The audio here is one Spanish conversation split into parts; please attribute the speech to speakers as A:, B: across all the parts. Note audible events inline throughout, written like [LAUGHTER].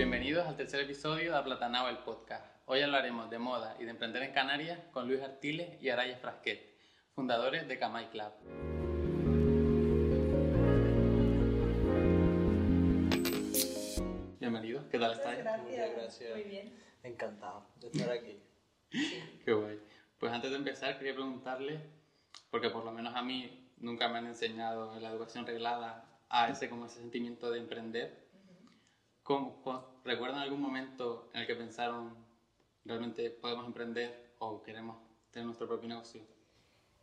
A: Bienvenidos al tercer episodio de Aplatanao el podcast. Hoy hablaremos de moda y de emprender en Canarias con Luis Artiles y Araya Frasquet, fundadores de Camay Club. Bienvenidos, ¿qué tal estáis?
B: Gracias.
C: Muchas gracias.
B: Muy bien.
C: Encantado de estar aquí.
A: Qué guay. Pues antes de empezar quería preguntarle, porque por lo menos a mí nunca me han enseñado en la educación reglada a ese como ese sentimiento de emprender. ¿Cómo, cómo- ¿Recuerdan algún momento en el que pensaron realmente podemos emprender o queremos tener nuestro propio negocio?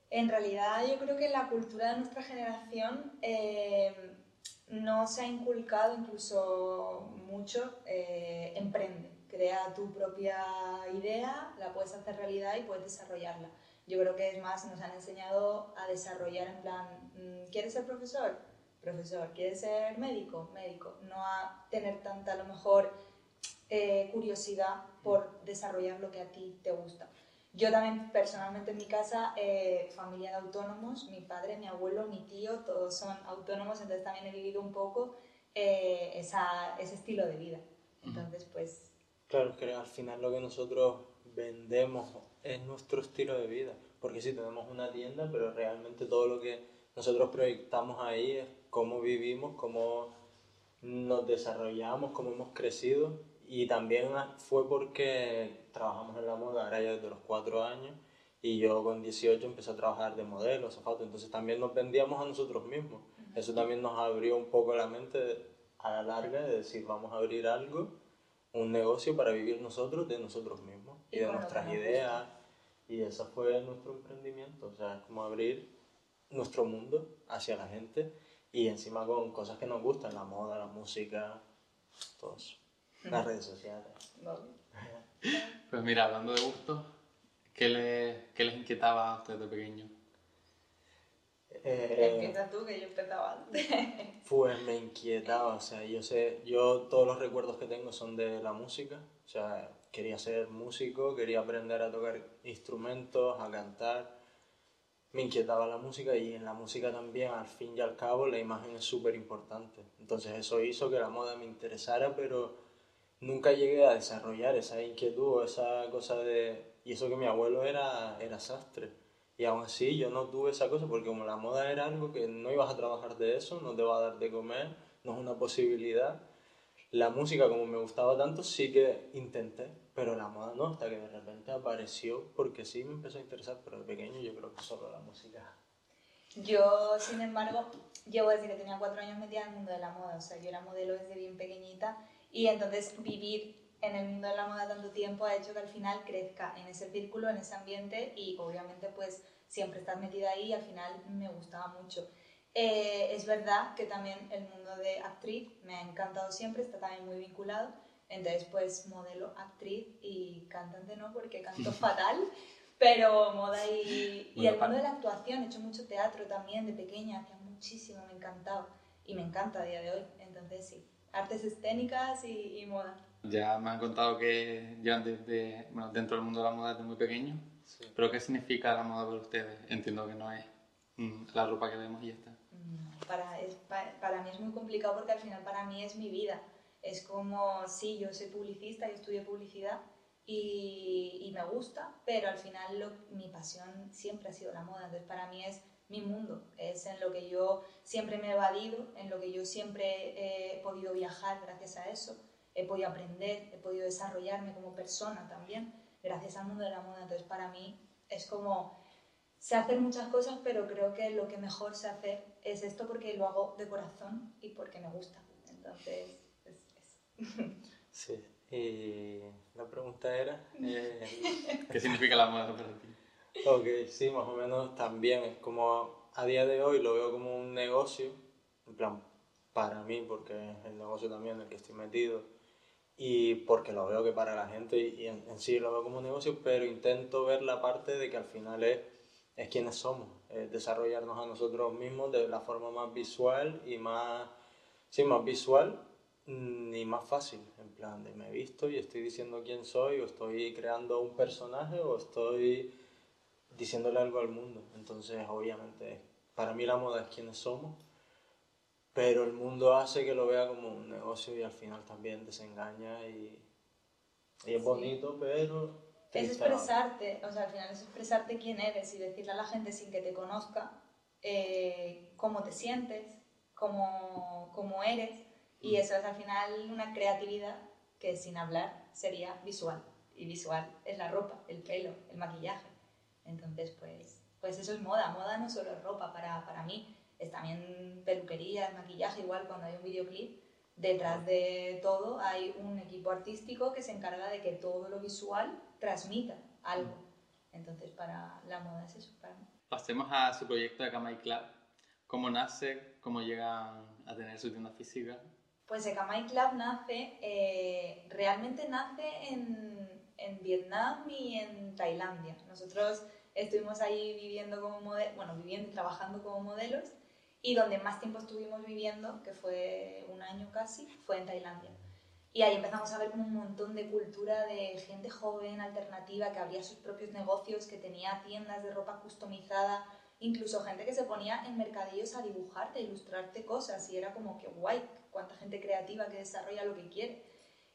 B: En realidad yo creo que la cultura de nuestra generación eh, no se ha inculcado incluso mucho eh, emprende. Crea tu propia idea, la puedes hacer realidad y puedes desarrollarla. Yo creo que es más, nos han enseñado a desarrollar en plan, mm, ¿quieres ser profesor? Profesor. ¿Quieres ser médico? Médico. No a tener tanta, a lo mejor, eh, curiosidad por desarrollar lo que a ti te gusta. Yo también personalmente en mi casa, eh, familia de autónomos, mi padre, mi abuelo, mi tío, todos son autónomos, entonces también he vivido un poco eh, esa- ese estilo de vida. Entonces, pues,
C: Claro, que al final lo que nosotros vendemos es nuestro estilo de vida. Porque sí, tenemos una tienda, pero realmente todo lo que nosotros proyectamos ahí es cómo vivimos, cómo nos desarrollamos, cómo hemos crecido. Y también fue porque trabajamos en la moda ahora ya desde los cuatro años y yo con 18 empecé a trabajar de modelo, zapato, entonces también nos vendíamos a nosotros mismos. Eso también nos abrió un poco la mente a la larga de decir vamos a abrir algo, un negocio para vivir nosotros de nosotros mismos y,
B: Y
C: de nuestras ideas. Y ese fue nuestro emprendimiento, o sea, es como abrir nuestro mundo hacia la gente y encima con cosas que nos gustan, la moda, la música, todo eso. Las redes sociales. [LAUGHS]
A: Pues mira, hablando de gustos, ¿qué, le- qué les inquietaba a ustedes de pequeños?
C: Eh,
B: empieza tú, que yo empezaba antes.
C: Pues me inquietaba, [LAUGHS] o sea, yo sé, yo todos los recuerdos que tengo son de la música, o sea, quería ser músico, quería aprender a tocar instrumentos, a cantar, me inquietaba la música y en la música también, al fin y al cabo, la imagen es súper importante. Entonces eso hizo que la moda me interesara, pero nunca llegué a desarrollar esa inquietud o esa cosa de... Y eso que mi abuelo era, era sastre. Y aún así yo no tuve esa cosa porque como la moda era algo que no ibas a trabajar de eso, no te va a dar de comer, no es una posibilidad. La música como me gustaba tanto sí que intenté, pero la moda no, hasta que de repente apareció porque sí me empezó a interesar, pero de pequeño yo creo que solo la música.
B: Yo, sin embargo, llevo desde que tenía cuatro años metida en el mundo de la moda, o sea, yo era modelo desde bien pequeñita y entonces vivir en el mundo de la moda tanto tiempo ha hecho que al final crezca en ese círculo, en ese ambiente y obviamente pues siempre estar metida ahí y al final me gustaba mucho. Eh, es verdad que también el mundo de actriz me ha encantado siempre, está también muy vinculado, entonces pues modelo, actriz y cantante no porque canto [LAUGHS] fatal, pero moda y, y el mundo de la actuación, he hecho mucho teatro también de pequeña, hacía muchísimo, me encantaba y me encanta a día de hoy, entonces sí, artes escénicas y, y moda.
A: Ya me han contado que llevan desde, bueno, dentro del mundo de la moda desde muy pequeño,
C: Sí.
A: pero ¿qué significa la moda para ustedes? Entiendo que no es mm, la ropa que vemos y ya está.
B: No, para, es, pa- para mí es muy complicado porque al final para mí es mi vida. Es como, sí, yo soy publicista, yo estudié publicidad y, me gusta, pero al final mi pasión siempre ha sido la moda. Entonces para mí es mi mundo, es en lo que yo siempre me he evadido, en lo que yo siempre he podido viajar gracias a eso, he podido aprender, he podido desarrollarme como persona también gracias al mundo de la moda. Entonces para mí es como sé hacer muchas cosas, pero creo que lo que mejor sé hacer es esto porque lo hago de corazón y porque me gusta. Entonces.
C: Sí. Y la pregunta era... eh, [LAUGHS]
A: ¿Qué significa la moda para ti?
C: Ok, sí, más o menos también es como a día de hoy lo veo como un negocio, en plan, para mí, porque es el negocio también en el que estoy metido y porque lo veo que para la gente y en, en sí lo veo como un negocio, pero intento ver la parte de que al final es, es quienes somos, es desarrollarnos a nosotros mismos de la forma más visual y más, sí, más visual y más fácil, en plan de me he visto y estoy diciendo quién soy o estoy creando un personaje o estoy diciéndole algo al mundo. Entonces, obviamente, para mí la moda es quienes somos, pero el mundo hace que lo vea como un negocio y al final también desengaña y, y es
B: Sí.
C: bonito, pero...
B: Es expresarte, o sea, al final es expresarte quién eres y decirle a la gente sin que te conozca eh, cómo te sientes, cómo, cómo eres. Y
C: Mm.
B: eso es al final una creatividad que sin hablar sería visual. Y visual es la ropa, el pelo, el maquillaje. Entonces, pues, pues eso es moda. Moda no solo es ropa para, para mí, es también peluquería, maquillaje, igual cuando hay un videoclip. Detrás de todo hay un equipo artístico que se encarga de que todo lo visual transmita algo. Entonces, para la moda es eso, para mí.
A: Pasemos a su proyecto de Kamai Club. ¿Cómo nace? ¿Cómo llegan a tener su tienda física?
B: Pues Ekamai Club nace, eh, realmente nace en, en Vietnam y en Tailandia. Nosotros estuvimos ahí viviendo como modelos, bueno, viviendo y trabajando como modelos y donde más tiempo estuvimos viviendo, que fue un año casi, fue en Tailandia. Y ahí empezamos a ver un montón de cultura de gente joven, alternativa, que abría sus propios negocios, que tenía tiendas de ropa customizada, incluso gente que se ponía en mercadillos a dibujarte, a ilustrarte cosas, y era como que guay, cuánta gente creativa que desarrolla lo que quiere.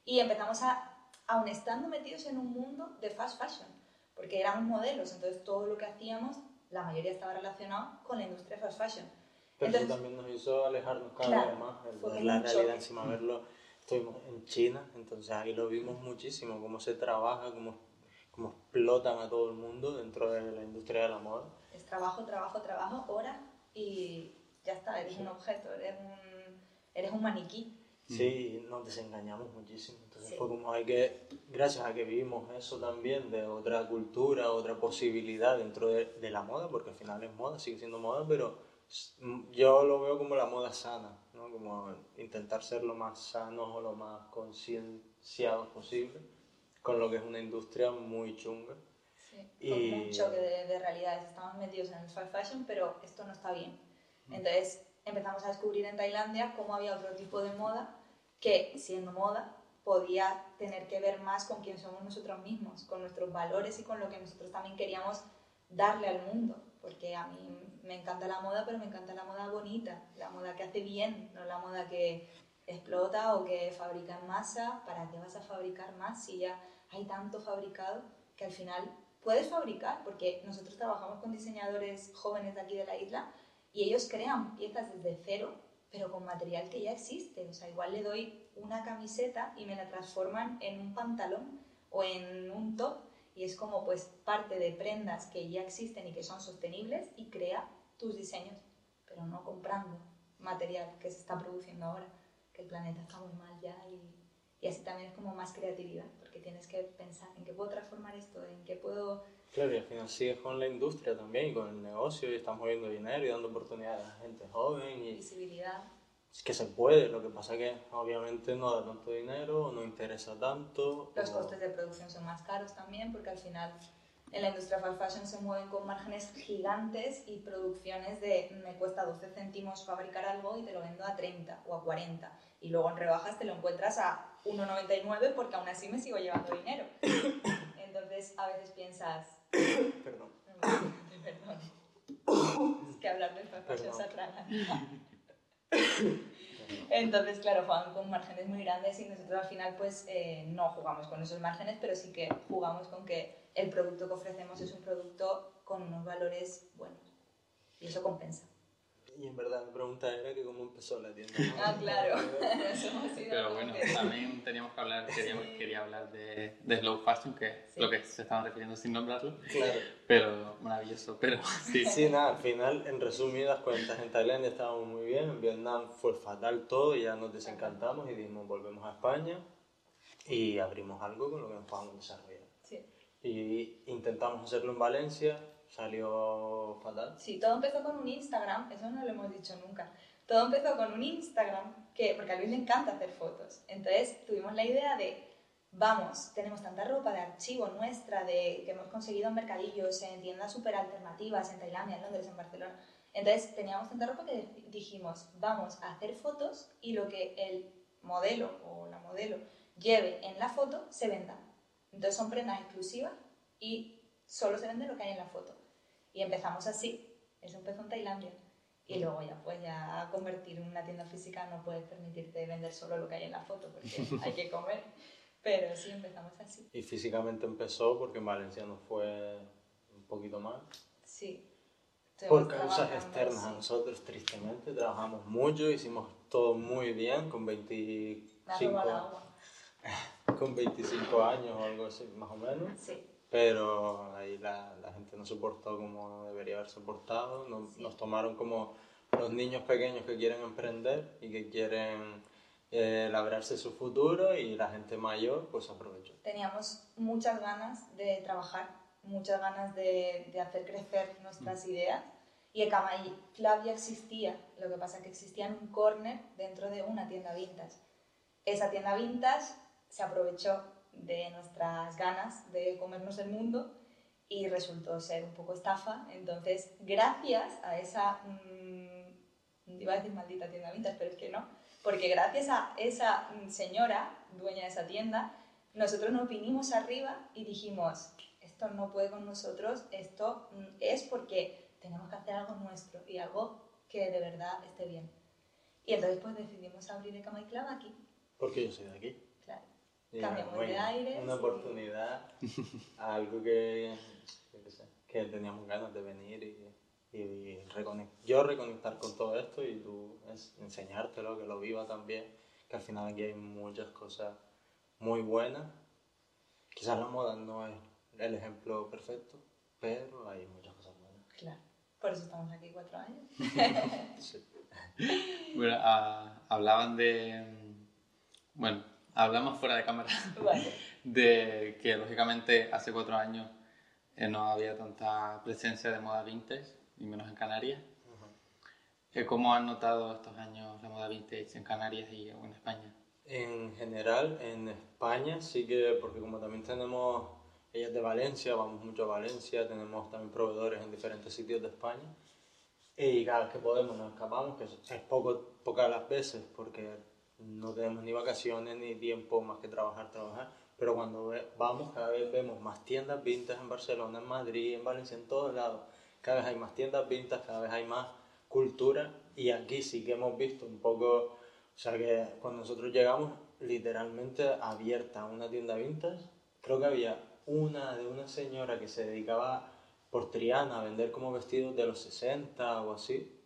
B: Y empezamos a, aún estando metidos en un mundo de fast fashion, porque éramos modelos, entonces todo lo que hacíamos, la mayoría estaba relacionado con la industria fast fashion.
C: Pero
B: Entonces-
C: eso también nos hizo alejarnos cada
B: Claro,
C: vez más, el la realidad
B: choque.
C: encima, verlo. Estuvimos en China, entonces ahí lo vimos muchísimo, cómo se trabaja, cómo, cómo explotan a todo el mundo dentro de la industria de la moda.
B: Trabajo, trabajo, trabajo, hora y ya está, eres un objeto, eres un, eres un maniquí.
C: Sí, nos desengañamos muchísimo. Entonces
B: Sí.
C: fue como hay que, gracias a que vivimos eso también, de otra cultura, otra posibilidad dentro de, de la moda, porque al final es moda, sigue siendo moda, pero yo lo veo como la moda sana, ¿no? Como intentar ser lo más sanos o lo más concienciados posible, con lo que es una industria muy chunga.
B: Sí, Con un choque de, de realidades. Estamos metidos en el fast fashion, pero esto no está bien. Entonces empezamos a descubrir en Tailandia cómo había otro tipo de moda que, siendo moda, podía tener que ver más con quién somos nosotros mismos, con nuestros valores y con lo que nosotros también queríamos darle al mundo. Porque a mí me encanta la moda, pero me encanta la moda bonita, la moda que hace bien, no la moda que explota o que fabrica en masa. ¿Para qué vas a fabricar más si ya hay tanto fabricado que al final puedes fabricar? Porque nosotros trabajamos con diseñadores jóvenes de aquí de la isla y ellos crean piezas desde cero, pero con material que ya existe. O sea, igual le doy una camiseta y me la transforman en un pantalón o en un top y es como pues parte de prendas que ya existen y que son sostenibles y crea tus diseños, pero no comprando material que se está produciendo ahora, que el planeta está muy mal ya y, y así también es como más creatividad, porque tienes que pensar en qué puedo transformar esto, en qué puedo...
C: Claro, y al final sigues con la industria también y con el negocio y estás moviendo dinero y dando oportunidades a la gente joven y
B: visibilidad.
C: es que se puede, lo que pasa que obviamente no da tanto dinero, no interesa tanto.
B: Los
C: o-
B: costes de producción son más caros también porque al final en la industria fast fashion se mueven con márgenes gigantes y producciones de me cuesta 12 céntimos fabricar algo y te lo vendo a 30 o a 40 y luego en rebajas te lo encuentras a 1,99 porque aún así me sigo llevando dinero. [COUGHS] Entonces a veces piensas,
C: Perdón.
B: perdón, es que hablar de fast fashion
C: Perdón.
B: se. Entonces, claro, juegan con márgenes muy grandes y nosotros al final pues eh, no jugamos con esos márgenes, pero sí que jugamos con que el producto que ofrecemos es un producto con unos valores buenos. Y eso compensa.
C: Y en verdad mi pregunta era que cómo empezó la tienda. ¿no?
B: Ah, claro. [LAUGHS] [LAUGHS]
A: Pero bueno, también teníamos que hablar, queríamos, quería hablar de, de slow fashion, que es
B: Sí.
A: lo que se estaban refiriendo sin nombrarlo,
C: Claro.
A: pero maravilloso, pero [LAUGHS] sí.
C: Sí, nada, al final, en resumidas cuentas, en Tailandia estábamos muy bien, en Vietnam fue fatal todo, y ya nos desencantamos y dijimos volvemos a España y abrimos algo con lo que nos podamos desarrollar.
B: Sí.
C: Y intentamos hacerlo en Valencia, salió fatal.
B: Sí, todo empezó con un Instagram, eso no lo hemos dicho nunca. Todo empezó con un Instagram, que, porque a Luis le encanta hacer fotos. Entonces tuvimos la idea de, vamos, tenemos tanta ropa de archivo nuestra, de, que hemos conseguido en mercadillos, en tiendas súper alternativas, en Tailandia, en Londres, en Barcelona. Entonces teníamos tanta ropa que dijimos, vamos a hacer fotos y lo que el modelo o la modelo lleve en la foto se venda. Entonces son prendas exclusivas y solo se vende lo que hay en la foto. Y empezamos así, eso empezó en Tailandia. Y luego ya, pues ya convertir en una tienda física no puedes permitirte vender solo lo que hay en la foto porque [LAUGHS] hay que comer. Pero sí, empezamos así.
C: Y físicamente empezó porque en Valencia nos fue un poquito mal.
B: Sí.
C: Por causas externas a
B: sí.
C: nosotros, tristemente, trabajamos mucho, hicimos todo muy bien, con
B: Me ha
C: 25,
B: robado el agua. [LAUGHS]
C: con 25 años o algo así, más o menos.
B: Sí.
C: Pero ahí la, la gente no soportó como debería haber soportado, nos,
B: Sí.
C: nos tomaron como los niños pequeños que quieren emprender y que quieren eh, labrarse su futuro y la gente mayor pues aprovechó.
B: Teníamos muchas ganas de trabajar, muchas ganas de, de hacer crecer nuestras ideas. Y el Camay Club ya existía, lo que pasa es que existía en un corner dentro de una tienda vintage. Esa tienda vintage se aprovechó de nuestras ganas de comernos el mundo y resultó ser un poco estafa. Entonces, gracias a esa, mm, iba a decir maldita tienda vintage, pero es que no, porque gracias a esa mm, señora, dueña de esa tienda, nosotros nos vinimos arriba y dijimos, esto no puede con nosotros, esto mm, es porque tenemos que hacer algo nuestro y algo que de verdad esté bien. Y entonces pues decidimos abrir el Camay Club aquí,
C: Porque yo soy de aquí. Y,
B: Cambiamos de
C: bueno,
B: aires
C: Una
B: y-
C: oportunidad, [LAUGHS] algo que, que teníamos ganas de venir y, y reconec- yo reconectar con todo esto y tú es- enseñártelo, que lo viva también, que al final aquí hay muchas cosas muy buenas. Quizás la moda no es el ejemplo perfecto, pero hay muchas cosas buenas.
B: Claro. Por eso estamos aquí cuatro años. [LAUGHS]
C: Sí.
A: Bueno, ah, hablaban de... mm, Bueno, hablamos fuera de cámara [LAUGHS]
B: Vale.
A: de que lógicamente hace cuatro años eh, no había tanta presencia de moda vintage, y menos en Canarias. Eh, ¿Cómo han notado estos años la moda vintage en Canarias y en España?
C: En general, en España sí que, porque como también tenemos, ella es de Valencia, vamos mucho a Valencia, tenemos también proveedores en diferentes sitios de España. Y cada vez que podemos nos escapamos, que es es poco, pocas las veces, porque no tenemos ni vacaciones ni tiempo más que trabajar, trabajar. Pero cuando ve- vamos, cada vez vemos más tiendas vintage en Barcelona, en Madrid, en Valencia, en todos lados. Cada vez hay más tiendas vintage, cada vez hay más cultura. Y aquí sí que hemos visto un poco, o sea que cuando nosotros llegamos, literalmente abierta una tienda vintage, creo que había una de una señora que se dedicaba por Triana a vender como vestidos de los 60 o así.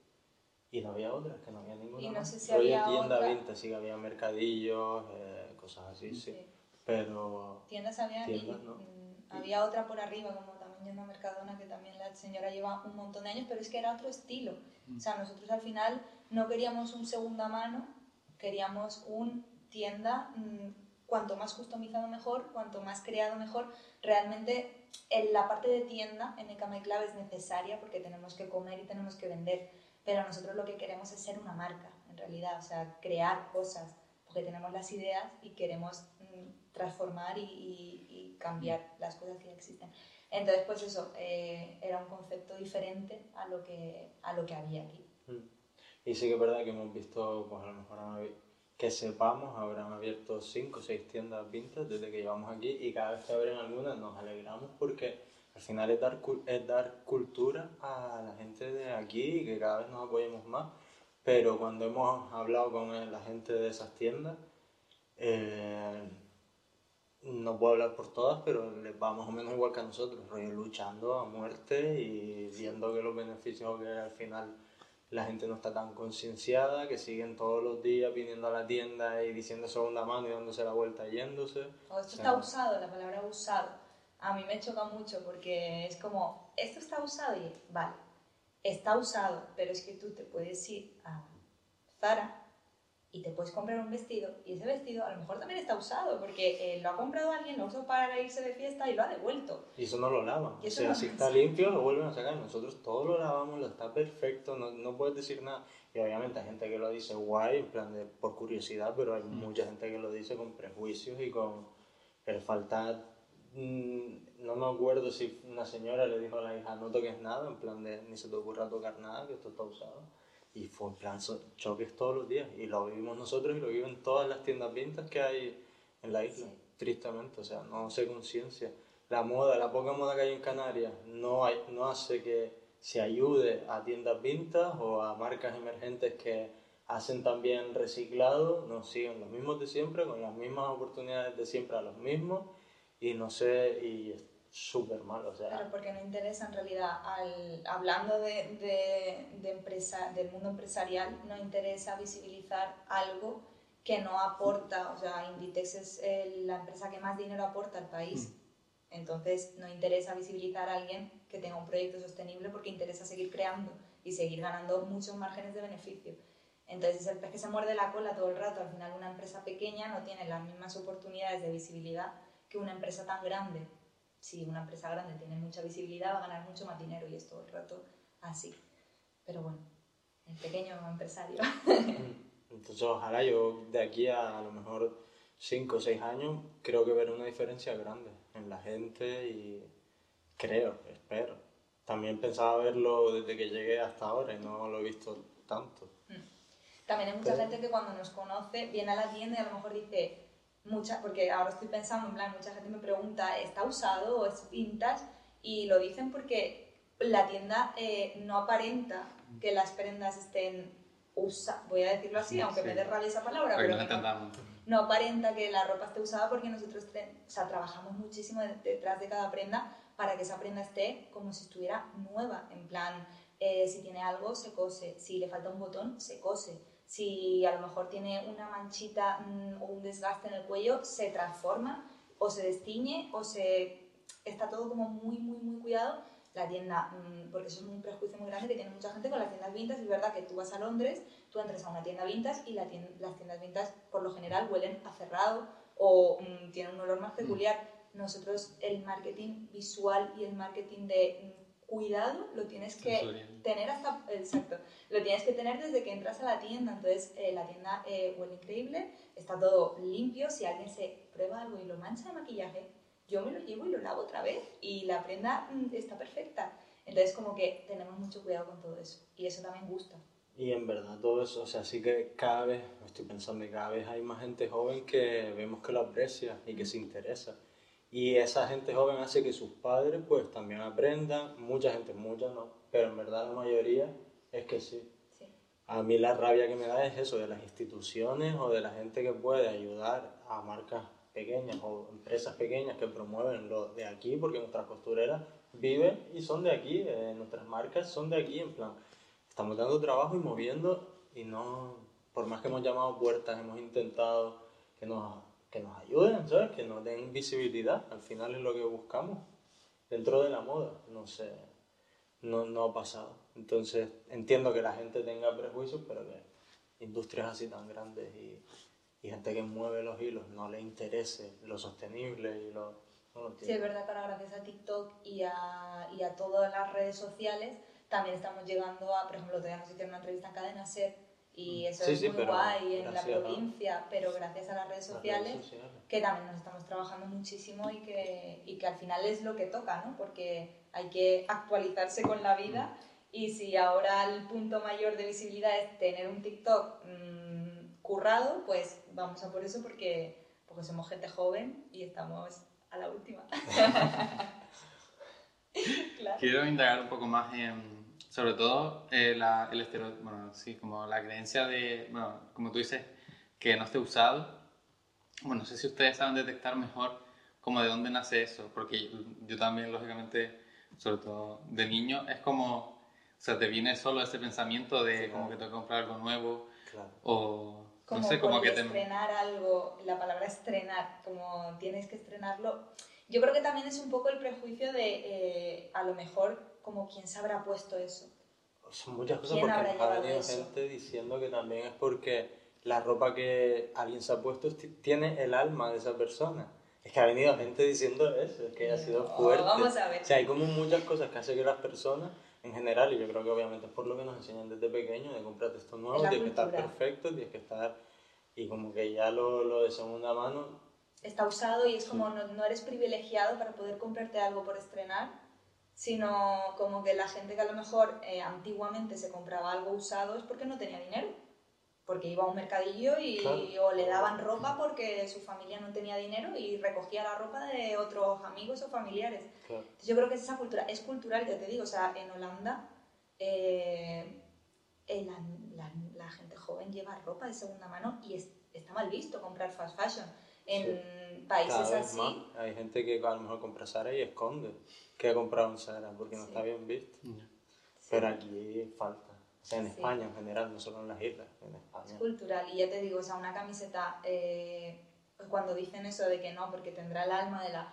C: Y no había otra, es que no había ninguna.
B: Y no sé si había
C: tienda
B: otra.
C: vintage, sí que había mercadillos, eh, cosas así, sí.
B: Sí.
C: Pero
B: Tiendas había
C: Tiendas,
B: y,
C: ¿no?
B: mm, había otra por arriba, como también yendo a Mercadona, que también la señora lleva un montón de años, pero es que era otro estilo. O sea, nosotros al final no queríamos un segunda mano, queríamos un tienda, mm, cuanto más customizado mejor, cuanto más creado mejor. Realmente en la parte de tienda en el Camay Club es necesaria porque tenemos que comer y tenemos que vender, pero nosotros lo que queremos es ser una marca, en realidad, o sea, crear cosas, porque tenemos las ideas y queremos mm, transformar y, y- y cambiar las cosas que existen. Entonces, pues eso, eh, era un concepto diferente a lo que, a lo que había aquí.
C: Mm. Y sí que es verdad que hemos visto, pues a lo mejor que sepamos, habrán abierto 5 o 6 tiendas vintage desde que llevamos aquí y cada vez que abren algunas nos alegramos porque al final es dar, es dar cultura a la gente de aquí y que cada vez nos apoyemos más. Pero cuando hemos hablado con la gente de esas tiendas, eh, no puedo hablar por todas, pero les va más o menos igual que a nosotros, rollo luchando a muerte y viendo que los beneficios que al final la gente no está tan concienciada, que siguen todos los días viniendo a la tienda y diciendo segunda mano y dándose la vuelta yéndose.
B: O esto
C: O sea,
B: está usado, la palabra usado. A mí me choca mucho porque es como, esto está usado y vale, está usado, pero es que tú te puedes ir a Zara y te puedes comprar un vestido y ese vestido a lo mejor también está usado porque eh, lo ha comprado alguien, lo usó para irse de fiesta y lo ha devuelto.
C: Y eso no lo lavan. O sea,
B: no-
C: si está limpio, lo vuelven a sacar. Nosotros todo lo lavamos, lo está perfecto, no, no puedes decir nada. Y obviamente hay gente que lo dice guay, en plan de por curiosidad, pero hay mucha gente que lo dice con prejuicios y con el falta. Mm, No me acuerdo si una señora le dijo a la hija no toques nada, en plan de ni se te ocurra tocar nada, que esto está usado. Y fue en plan choques todos los días. Y lo vivimos nosotros y lo viven todas las tiendas vintas que hay en la isla.
B: Sí.
C: Tristemente, o sea, no se conciencia. La moda, la poca moda que hay en Canarias, no, hay, no hace que se ayude a tiendas vintas o a marcas emergentes que hacen también reciclado, nos siguen los mismos de siempre, con las mismas oportunidades de siempre a los mismos y no sé, y es súper mal, o sea...
B: Pero porque no interesa en realidad, al, hablando de, de, de empresa, del mundo empresarial, no interesa visibilizar algo que no aporta, o sea, Inditex es la empresa que más dinero aporta al país. Mm. Entonces, no interesa visibilizar a alguien que tenga un proyecto sostenible porque interesa seguir creando y seguir ganando muchos márgenes de beneficio. Entonces, es el pez que se muerde la cola todo el rato. Al final, una empresa pequeña no tiene las mismas oportunidades de visibilidad que una empresa tan grande. Si una empresa grande tiene mucha visibilidad, va a ganar mucho más dinero y es todo el rato así. Pero bueno, el pequeño empresario. [LAUGHS]
C: Entonces, ojalá yo de aquí a a lo mejor 5 o 6 años creo que veré una diferencia grande en la gente y creo, espero. También pensaba verlo desde que llegué hasta ahora y no lo he visto tanto. Mm.
B: También hay mucha gente que cuando nos conoce viene a la tienda y a lo mejor dice, mucha, porque ahora estoy pensando, en plan, mucha gente me pregunta, ¿está usado o es vintage? Y lo dicen porque la tienda eh, no aparenta que las prendas estén usadas, voy a decirlo así, aunque me dé rabia esa palabra, pero no, no, aparenta que la ropa esté usada porque nosotros o sea, trabajamos muchísimo detrás de cada prenda para que esa prenda esté como si estuviera nueva, en plan, eh, si tiene algo, se cose, si le falta un botón, se cose si a lo mejor tiene una manchita mm, o un desgaste en el cuello, se transforma o se destiñe o se... está todo como muy, muy, muy cuidado. La tienda, mm, porque eso es un prejuicio muy grande que tiene mucha gente con las tiendas vintage. Es verdad que tú vas a Londres, tú entras a una tienda vintage y la las tiendas vintage por lo general huelen a cerrado o mm, tienen un olor más peculiar. Nosotros el marketing visual y el marketing de cuidado lo tienes que tener hasta exacto lo tienes que tener desde que entras a la tienda. Entonces eh, la tienda eh, huele increíble está todo limpio. Si alguien se prueba algo y lo mancha de maquillaje yo me lo llevo y lo lavo otra vez y la prenda mm, está perfecta. Entonces como que tenemos mucho cuidado con todo eso y eso también gusta.
C: Y en verdad todo eso, o sea, sí que cada vez, estoy pensando que cada vez hay más gente joven que vemos que lo aprecia y que se interesa. Y esa gente joven hace que sus padres pues también aprendan, mucha gente, mucha no, pero en verdad la mayoría es que sí. A mí la rabia que me da es eso, de las instituciones o de la gente que puede ayudar a marcas pequeñas o empresas pequeñas que promueven lo de aquí, porque nuestras costureras viven y son de aquí, eh, nuestras marcas son de aquí, en plan, estamos dando trabajo y moviendo y no, por más que hemos llamado puertas, hemos intentado que nos que nos ayuden, ¿sabes? Que nos den visibilidad. Al final es lo que buscamos. Dentro de la moda, no sé, no, no ha pasado. Entonces entiendo que la gente tenga prejuicios, pero que industrias así tan grandes y, y gente que mueve los hilos no le interese lo sostenible y lo... No
B: sí, es verdad que ahora gracias a TikTok y a, y a todas las redes sociales también estamos llegando a, por ejemplo, tenemos hicieron una entrevista en Cadena Ser y eso es muy guay en la provincia, pero gracias a las redes sociales, que también nos estamos trabajando muchísimo y que, y que al final es lo que toca, ¿no? Porque hay que actualizarse con la vida y si ahora el punto mayor de visibilidad es tener un TikTok mmm, currado, pues vamos a por eso porque, porque somos gente joven y estamos a la última. [LAUGHS] [LAUGHS]
A: Quiero indagar un poco más en sobre todo eh, la, el estereotipo, bueno, sí, como la creencia de, bueno, como tú dices, que no esté usado. Bueno, no sé si ustedes saben detectar mejor como de dónde nace eso, porque yo, también, lógicamente, sobre todo de niño, es como, o sea, te viene solo ese pensamiento de como que tengo que comprar algo nuevo, claro. o
B: como no sé, como que te... estrenar algo, la palabra estrenar, como tienes que estrenarlo. Yo creo que también es un poco el prejuicio de, eh, a lo mejor, como quién se habrá puesto eso.
C: Son muchas cosas porque ha venido gente diciendo que también es porque la ropa que alguien se ha puesto tiene el alma de esa persona. Es que ha venido gente diciendo eso, es que ha sido fuerte.
B: vamos a ver.
C: O sea, hay como muchas cosas que hace que las personas, en general, y yo creo que obviamente es por lo que nos enseñan desde pequeños, de comprarte esto nuevo, tienes que estar perfecto, tienes que estar... Y como que ya lo, lo de segunda mano...
B: Está usado y es como no, no eres privilegiado para poder comprarte algo por estrenar sino como que la gente que a lo mejor eh, antiguamente se compraba algo usado es porque no tenía dinero, porque iba a un mercadillo y o le daban ropa porque su familia no tenía dinero y recogía la ropa de otros amigos o familiares. Entonces yo creo que es esa cultura, es cultural, ya te digo, o sea, en Holanda eh, eh, la, la- la gente joven lleva ropa de segunda mano y es- está mal visto comprar fast fashion. En países
C: Cada vez
B: así,
C: más. Hay gente que a lo mejor compra Zara y esconde que ha comprado un Zara porque no
B: Sí.
C: está bien visto. Pero aquí falta. O sea, en
B: Sí.
C: España en general, no solo en las islas, en
B: es
C: España.
B: cultural. Y ya te digo, o sea, una camiseta, eh, cuando dicen eso de que no, porque tendrá el alma de la...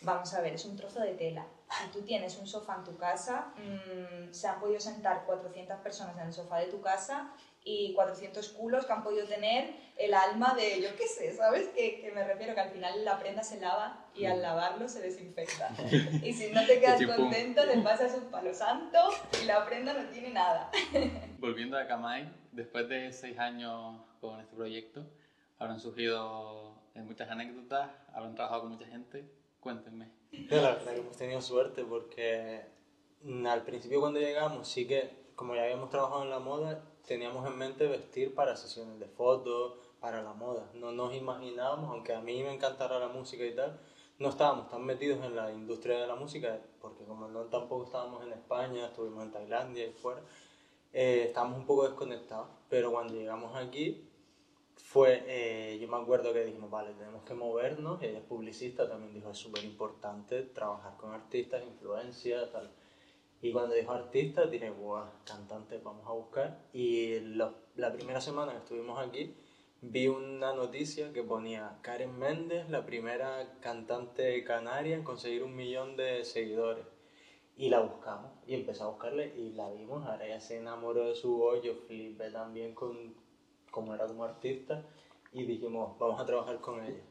B: Vamos a ver, es un trozo de tela. Si tú tienes un sofá en tu casa, mm, se han podido sentar 400 personas en el sofá de tu casa y 400 culos que han podido tener el alma de, yo qué sé, ¿sabes? Que, que me refiero que al final la prenda se lava y al lavarlo se desinfecta. Y si no te [LAUGHS] quedas contento, le pasas un palo santo y la prenda no tiene nada. [LAUGHS]
A: Volviendo a Kamai, después de seis años con este proyecto, habrán surgido eh, muchas anécdotas, habrán trabajado con mucha gente. Cuéntenme.
C: La verdad que hemos tenido suerte porque mm, al principio cuando llegamos sí que, como ya habíamos trabajado en la moda, teníamos en mente vestir para sesiones de fotos, para la moda. No nos imaginábamos, aunque a mí me encantara la música y tal, no estábamos tan metidos en la industria de la música, porque como no tampoco estábamos en España, estuvimos en Tailandia y fuera, eh, estábamos un poco desconectados. Pero cuando llegamos aquí, fue, eh, yo me acuerdo que dijimos, vale, tenemos que movernos, ella es publicista, también dijo, es súper importante trabajar con artistas, influencias, tal. Y cuando dijo artista, dije, guau, cantante, vamos a buscar. Y la primera semana que estuvimos aquí, vi una noticia que ponía Karen Méndez, la primera cantante canaria en conseguir un millón de seguidores. Y la buscamos, y empecé a buscarle, y la vimos, ahora ella se enamoró de su voz, yo flipé también con como era como artista, y dijimos, vamos a trabajar con ella.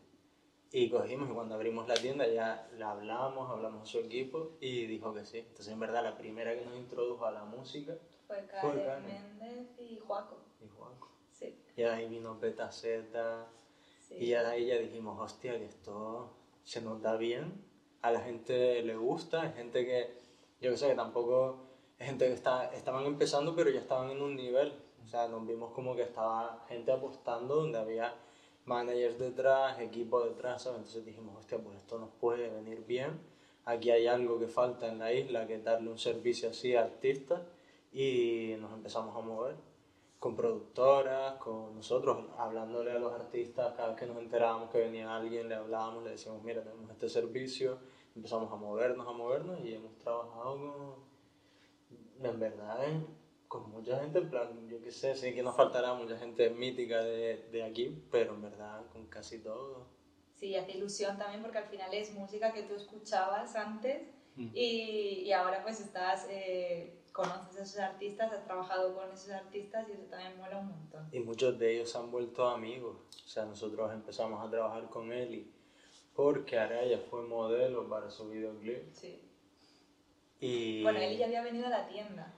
C: Y cogimos, y cuando abrimos la tienda ya la hablamos, hablamos a su equipo, y dijo que sí. Entonces, en verdad, la primera que nos introdujo a la música
B: Fue Karen. Méndez y Juaco.
C: y Juanco.
B: Sí,
C: Y ahí vino Petaceta,
B: sí.
C: y ya de ahí ya dijimos, hostia, que esto se nos da bien, a la gente le gusta, hay gente que, yo que sé, que tampoco, es gente que está, estaban empezando pero ya estaban en un nivel, o sea, nos vimos como que estaba gente apostando donde había managers detrás, equipo detrás, ¿sabes? Entonces dijimos, hostia, pues esto nos puede venir bien, aquí hay algo que falta en la isla, que darle un servicio así a artistas, y nos empezamos a mover con productoras, con nosotros, hablándole a los artistas, cada vez que nos enterábamos que venía alguien, le hablábamos, le decíamos, mira, tenemos este servicio, empezamos a movernos, a movernos y hemos trabajado con, en verdad, en- con mucha gente, en plan, yo qué sé, sí que nos faltará mucha gente mítica de, de aquí, pero en verdad con casi todo.
B: Sí, hace ilusión también porque al final es música que tú escuchabas antes
A: Mm.
B: y, y ahora pues estás, eh, conoces a esos artistas, has trabajado con esos artistas y eso también mola un montón.
C: Y muchos de ellos se han vuelto amigos, o sea, nosotros empezamos a trabajar con Eli porque Araya fue modelo para su videoclip.
B: Sí.
C: Y...
B: Bueno, él ya había venido a la tienda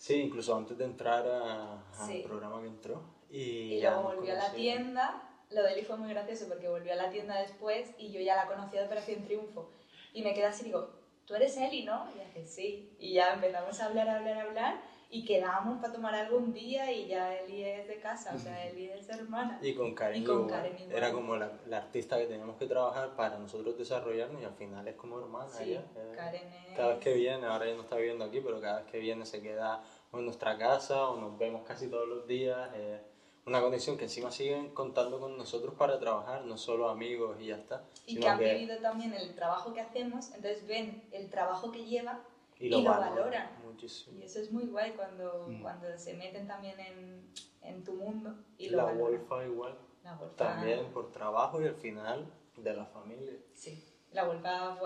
C: Sí, incluso antes de entrar al
B: Sí.
C: programa que entró. Y,
B: y luego volvió a la tienda. Lo de Eli fue muy gracioso porque volvió a la tienda después y yo ya la conocía de Operación Triunfo. Y me quedé así y digo, tú eres Eli, ¿no? Y dije, sí. Y ya empezamos a hablar, a hablar, a hablar y quedamos para tomar algo un día y ya Eli es de casa, o sea, Eli es hermana.
C: Y con Karen,
B: Y con
C: igual.
B: Karen igual.
C: Era como la, la artista que teníamos que trabajar para nosotros desarrollarnos y al final es como hermana.
B: Sí,
C: ella, eh.
B: Karen es...
C: Cada vez que viene, ahora ya no está viviendo aquí, pero cada vez que viene se queda o en nuestra casa o nos vemos casi todos los días. eh, una condición que encima siguen contando con nosotros para trabajar, no solo amigos y ya está.
B: Y que han vivido también el trabajo que hacemos, entonces ven el trabajo que lleva
C: y lo,
B: y lo
C: valoran
B: valoran.
C: muchísimo.
B: y eso es muy guay cuando,
A: Mm.
B: cuando se meten también en, en tu mundo y
C: Y
B: lo
C: la
B: valoran.
C: Wolfa igual,
B: La Wolfa-
C: también por trabajo y al final de la familia.
B: Sí, la Wolfa,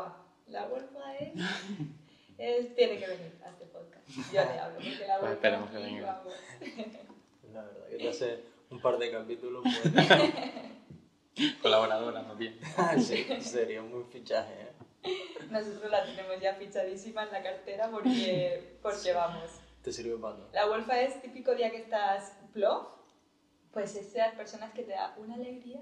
B: la Wolfa es, es- Tiene que venir a este podcast. Yo le hablo, porque la
A: Pues
B: Wolfa
A: esperemos que venga.
C: La verdad que te hace un par de capítulos. Pues, [LAUGHS]
A: Colaboradora, más bien. [LAUGHS]
C: sí, sería un buen fichaje. ¿eh? [LAUGHS]
B: Nosotros la tenemos ya fichadísima en la cartera porque, [LAUGHS] porque vamos.
C: Te sirve para todo.
B: La Wolfa es típico día que estás plof, pues es de las personas que te da una alegría,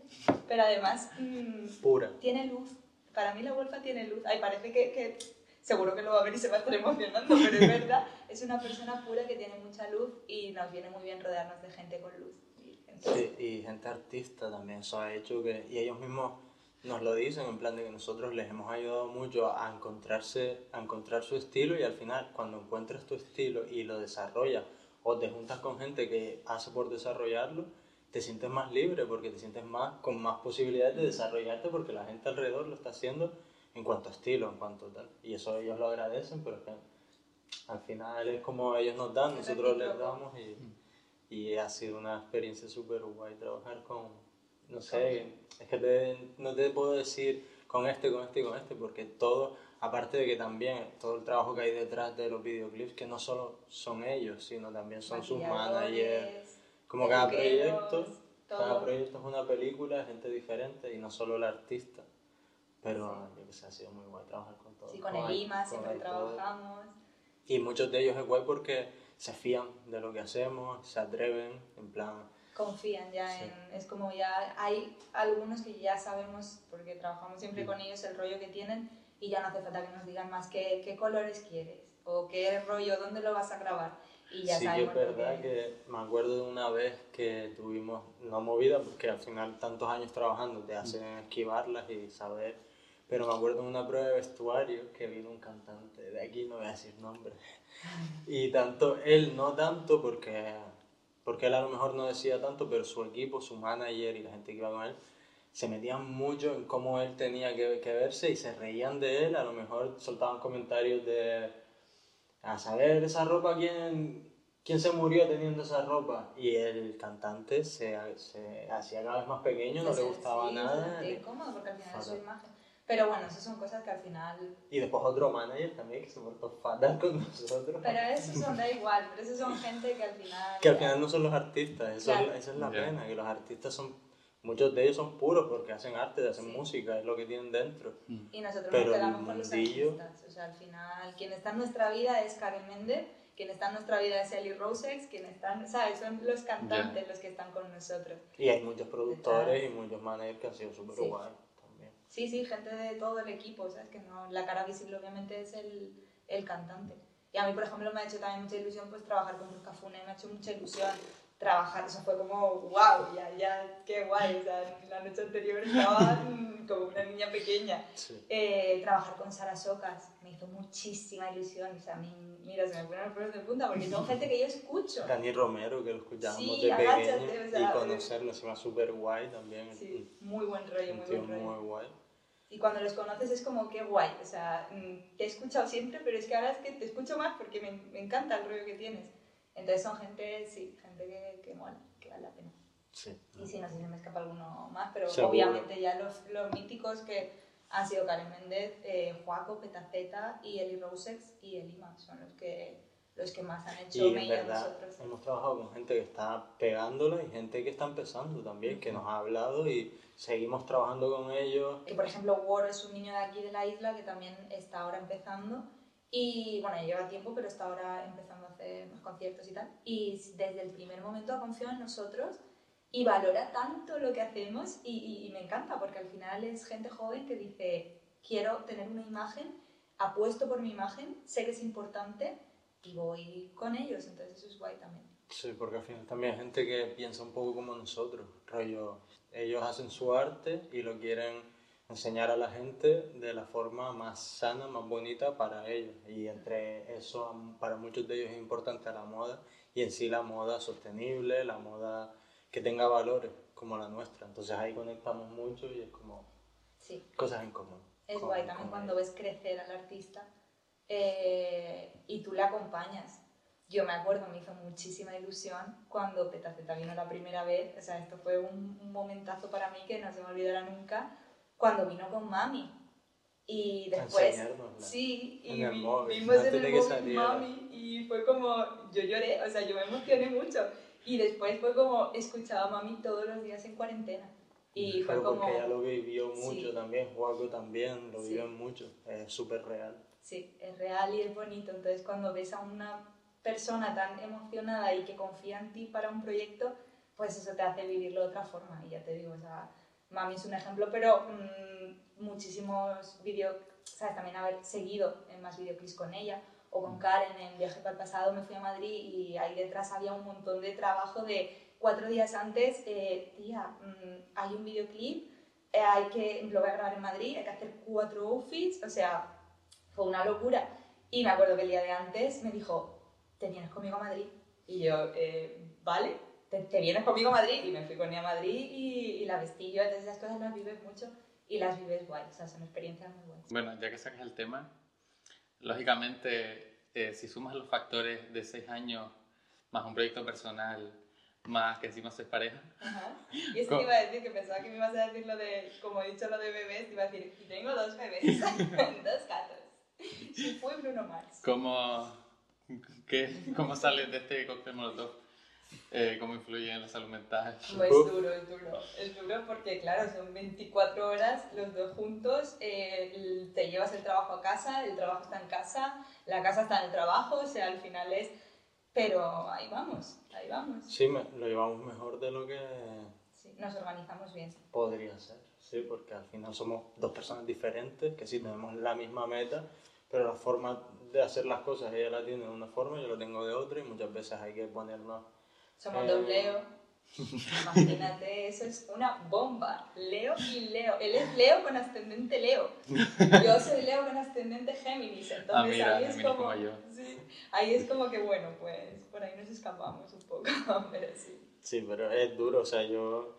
B: pero además mm,
C: Pura.
B: tiene luz. Para mí la Wolfa tiene luz. Ay, parece que, que seguro que lo va a ver y se va a estar emocionando, pero es verdad. Es una persona pura que tiene mucha luz y nos viene muy bien rodearnos de gente con luz. Gente-
C: Sí, y gente artista también, eso ha hecho que... Y ellos mismos nos lo dicen en plan de que nosotros les hemos ayudado mucho a encontrarse, a encontrar su estilo y al final cuando encuentras tu estilo y lo desarrollas o te juntas con gente que hace por desarrollarlo, te sientes más libre porque te sientes más con más posibilidades de desarrollarte porque la gente alrededor lo está haciendo en cuanto a estilo, en cuanto a tal. Y eso ellos lo agradecen, pero es que al final es como ellos nos dan, nosotros les damos y, y ha sido una experiencia súper guay trabajar con, no sé, es que no te puedo decir con este, con este y con este, porque todo, aparte de que también todo el trabajo que hay detrás de los videoclips, que no solo son ellos, sino también son sus managers, como cada proyecto, cada proyecto es una película, gente diferente y no solo el artista. Pero yo que sé, ha sido muy guay trabajar con todos.
B: Sí, con, el IMA siempre trabajamos.
C: Y muchos de ellos es guay porque se fían de lo que hacemos, se atreven, en plan...
B: Confían ya en... Es como ya hay algunos que ya sabemos, porque trabajamos siempre con ellos, el rollo que tienen y ya no hace falta que nos digan más qué, qué colores quieres o qué rollo, dónde lo vas a grabar. Y ya
C: sí, es verdad que... me acuerdo de una vez que tuvimos una movida, porque al final tantos años trabajando te hacen esquivarlas y saber pero me acuerdo de una prueba de vestuario que vino un cantante, de aquí no voy a decir nombre, [LAUGHS] y tanto él, no tanto porque, porque él a lo mejor no decía tanto, pero su equipo, su manager y la gente que iba con él, se metían mucho en cómo él tenía que, que verse y se reían de él, a lo mejor soltaban comentarios de, a saber esa ropa, ¿quién, quién se murió teniendo esa ropa? Y el cantante se, se hacía cada vez más pequeño, no le gustaba nada.
B: Sí, incómodo porque al final su imagen. Pero bueno, esas son cosas que al final...
C: Y después otro manager también que se portó fatal con nosotros.
B: Pero esos son, da igual, pero esos son gente que al final...
C: Que al final no son los artistas, eso esa es la pena, que los artistas son... Muchos de ellos son puros porque hacen arte, hacen música, es lo que tienen dentro.
B: Y nosotros pero nos quedamos con los artistas. O sea, al final, quien está en nuestra vida es Karen Méndez, quien está en nuestra vida es Ellie Rosex, quien están, ¿sabes? Son los cantantes los que están con nosotros.
C: Y hay muchos productores y muchos managers que han sido súper sí. guay.
B: Sí, sí, gente de todo el equipo, ¿sabes? Que no, la cara visible obviamente es el, el cantante. Y a mí, por ejemplo, me ha hecho también mucha ilusión pues trabajar con Luz Cafune, me ha hecho mucha ilusión trabajar, eso fue como, wow, ya, ya, qué guay, o sea, la noche anterior estaba [LAUGHS] como una niña pequeña. Eh, trabajar con Sara Socas me hizo muchísima ilusión, o sea, a mí, mira, se me ponen los pelos de punta porque son gente que yo escucho.
C: Dani Romero, que lo escuchábamos de pequeño, o sea, y conocerlo, se me súper guay también.
B: Sí, muy buen rollo, muy buen rollo.
C: muy guay.
B: Y cuando los conoces es como que guay, o sea, mm, te he escuchado siempre, pero es que ahora es que te escucho más porque me, me encanta el rollo que tienes. Entonces son gente, sí, gente que, que mola, que vale la pena.
C: Sí.
B: Y sí, no sé si me escapa alguno más, pero obviamente ya los, los míticos que han sido Karen Méndez, eh, Joaco, Petaceta y Eli Rosex y Elima, son los que, los que más han hecho
C: y en verdad, nosotros. Hemos trabajado con gente que está pegándola y gente que está empezando también, que nos ha hablado y seguimos trabajando con ellos.
B: Y por ejemplo, Ward es un niño de aquí de la isla que también está ahora empezando. Y bueno, lleva tiempo, pero está ahora empezando a hacer más conciertos y tal. Y desde el primer momento ha confiado en nosotros y valora tanto lo que hacemos y, y, me encanta porque al final es gente joven que dice, quiero tener una imagen, apuesto por mi imagen, sé que es importante y voy con ellos, entonces eso es guay también.
C: Sí, porque al final también hay gente que piensa un poco como nosotros, rollo, ellos hacen su arte y lo quieren enseñar a la gente de la forma más sana, más bonita para ellos. Y entre eso, para muchos de ellos es importante la moda y en sí la moda sostenible, la moda que tenga valores como la nuestra. Entonces ahí conectamos mucho y es como
B: sí.
C: cosas en común.
B: Es guay también cuando ves crecer al artista eh, y tú le acompañas. Yo me acuerdo, me hizo muchísima ilusión cuando Petaceta vino la primera vez. O sea, esto fue un, un momentazo para mí que no se me olvidará nunca cuando vino con mami. Y después, sí, y vimos en el móvil mami y fue como, yo lloré, o sea, yo me emocioné mucho. Y después fue como, escuchaba a mami todos los días en cuarentena. Y fue como...
C: porque ella lo vivió mucho también, Juaco también lo vivió mucho, es súper real.
B: Sí, es real y es bonito. Entonces cuando ves a una persona tan emocionada y que confía en ti para un proyecto, pues eso te hace vivirlo de otra forma. Y ya te digo, o sea, Mami es un ejemplo, pero mmm, muchísimos vídeos, ¿sabes? También haber seguido en más videoclips con ella o con Karen en Viaje para el Pasado me fui a Madrid y ahí detrás había un montón de trabajo de cuatro días antes, eh, tía, mmm, hay un videoclip, eh, hay que, lo voy a grabar en Madrid, hay que hacer cuatro outfits, o sea, fue una locura. Y me acuerdo que el día de antes me dijo, ¿te vienes conmigo a Madrid? Y yo, eh, ¿vale? ¿Te, ¿Te, vienes conmigo a Madrid? Y me fui con ella a Madrid y, y la vestí yo, entonces esas cosas las vives mucho y las vives guay, o sea, son experiencias muy buenas.
A: Bueno, ya que sacas el tema, lógicamente, eh, si sumas los factores de seis años más un proyecto personal, más que encima sois pareja.
B: Ajá. [LAUGHS] Y eso te iba a decir, que pensaba que me ibas a decir lo de, como he dicho lo de bebés, te iba a decir, y tengo dos bebés, [LAUGHS] dos gatos. Y fue Bruno Mars.
A: ¿Cómo, qué, cómo sales de este cóctel molotov? Eh, ¿Cómo influye en la salud mental?
B: Pues es duro, es duro. Es duro porque, claro, son 24 horas los dos juntos, eh, te llevas el trabajo a casa, el trabajo está en casa, la casa está en el trabajo, o sea, al final es... Pero ahí vamos, ahí vamos.
C: Sí, me, lo llevamos mejor de lo que
B: Sí, nos organizamos bien.
C: podría ser, sí, porque al final somos dos personas diferentes, que sí tenemos la misma meta, pero la forma de hacer las cosas ella la tiene de una forma, yo la tengo de otra y muchas veces hay que ponernos...
B: Somos
C: Eh.
B: dos Leo. [LAUGHS] Imagínate, eso es una bomba. Leo y Leo. Él es Leo con ascendente Leo. Yo soy Leo con ascendente Géminis. Entonces
A: Ah, mira,
B: ahí es como.
A: como.
B: Sí, ahí es como que bueno, pues por ahí nos escapamos un poco, [LAUGHS] pero sí.
C: Sí, pero es duro, o sea, yo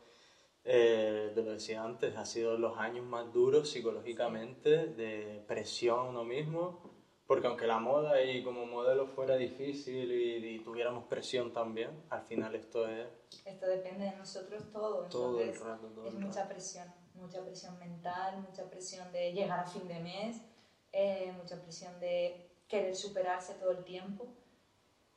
C: eh, te lo decía antes, ha sido los años más duros psicológicamente, de presión a uno mismo, porque aunque la moda y como modelo fuera difícil y, y tuviéramos presión también, al final esto es
B: Esto depende de nosotros todo.
C: todo el
B: Entonces
C: rato, todo
B: es
C: el
B: mucha
C: rato.
B: presión. Mucha presión mental, mucha presión de llegar a fin de mes, eh, mucha presión de querer superarse todo el tiempo.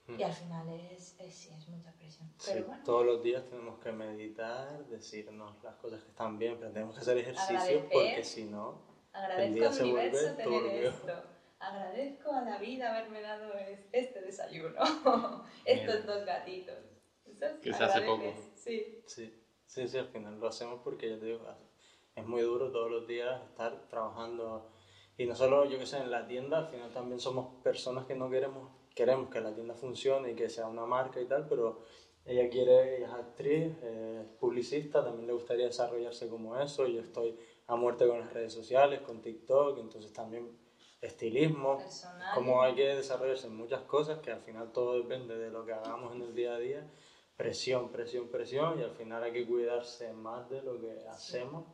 B: Y al final es, es, sí, es mucha presión.
C: Sí,
B: Pero bueno.
C: todos los días tenemos que meditar, decirnos las cosas que están bien, pero tenemos que hacer ejercicio
B: Agradecer.
C: porque si no,
B: Agradezco
C: día se vuelve
B: universo tener
C: turbio.
B: esto. Agradezco a la vida haberme dado es- este desayuno, [LAUGHS] estos dos gatitos. Eso
A: Que se hace poco.
B: Sí,
C: Sí, sí, sí, al final lo hacemos porque ya te digo, es muy duro todos los días estar trabajando. Y no solo, yo que sé, en la tienda, al final también somos personas que no queremos, queremos que la tienda funcione y que sea una marca y tal, pero ella quiere, ella es actriz, eh, es publicista, también le gustaría desarrollarse como eso. Yo estoy a muerte con las redes sociales, con TikTok, entonces también estilismo,
B: personal.
C: como hay que desarrollarse en muchas cosas, que al final todo depende de lo que hagamos en el día a día, presión, presión, presión, y al final hay que cuidarse más de lo que hacemos,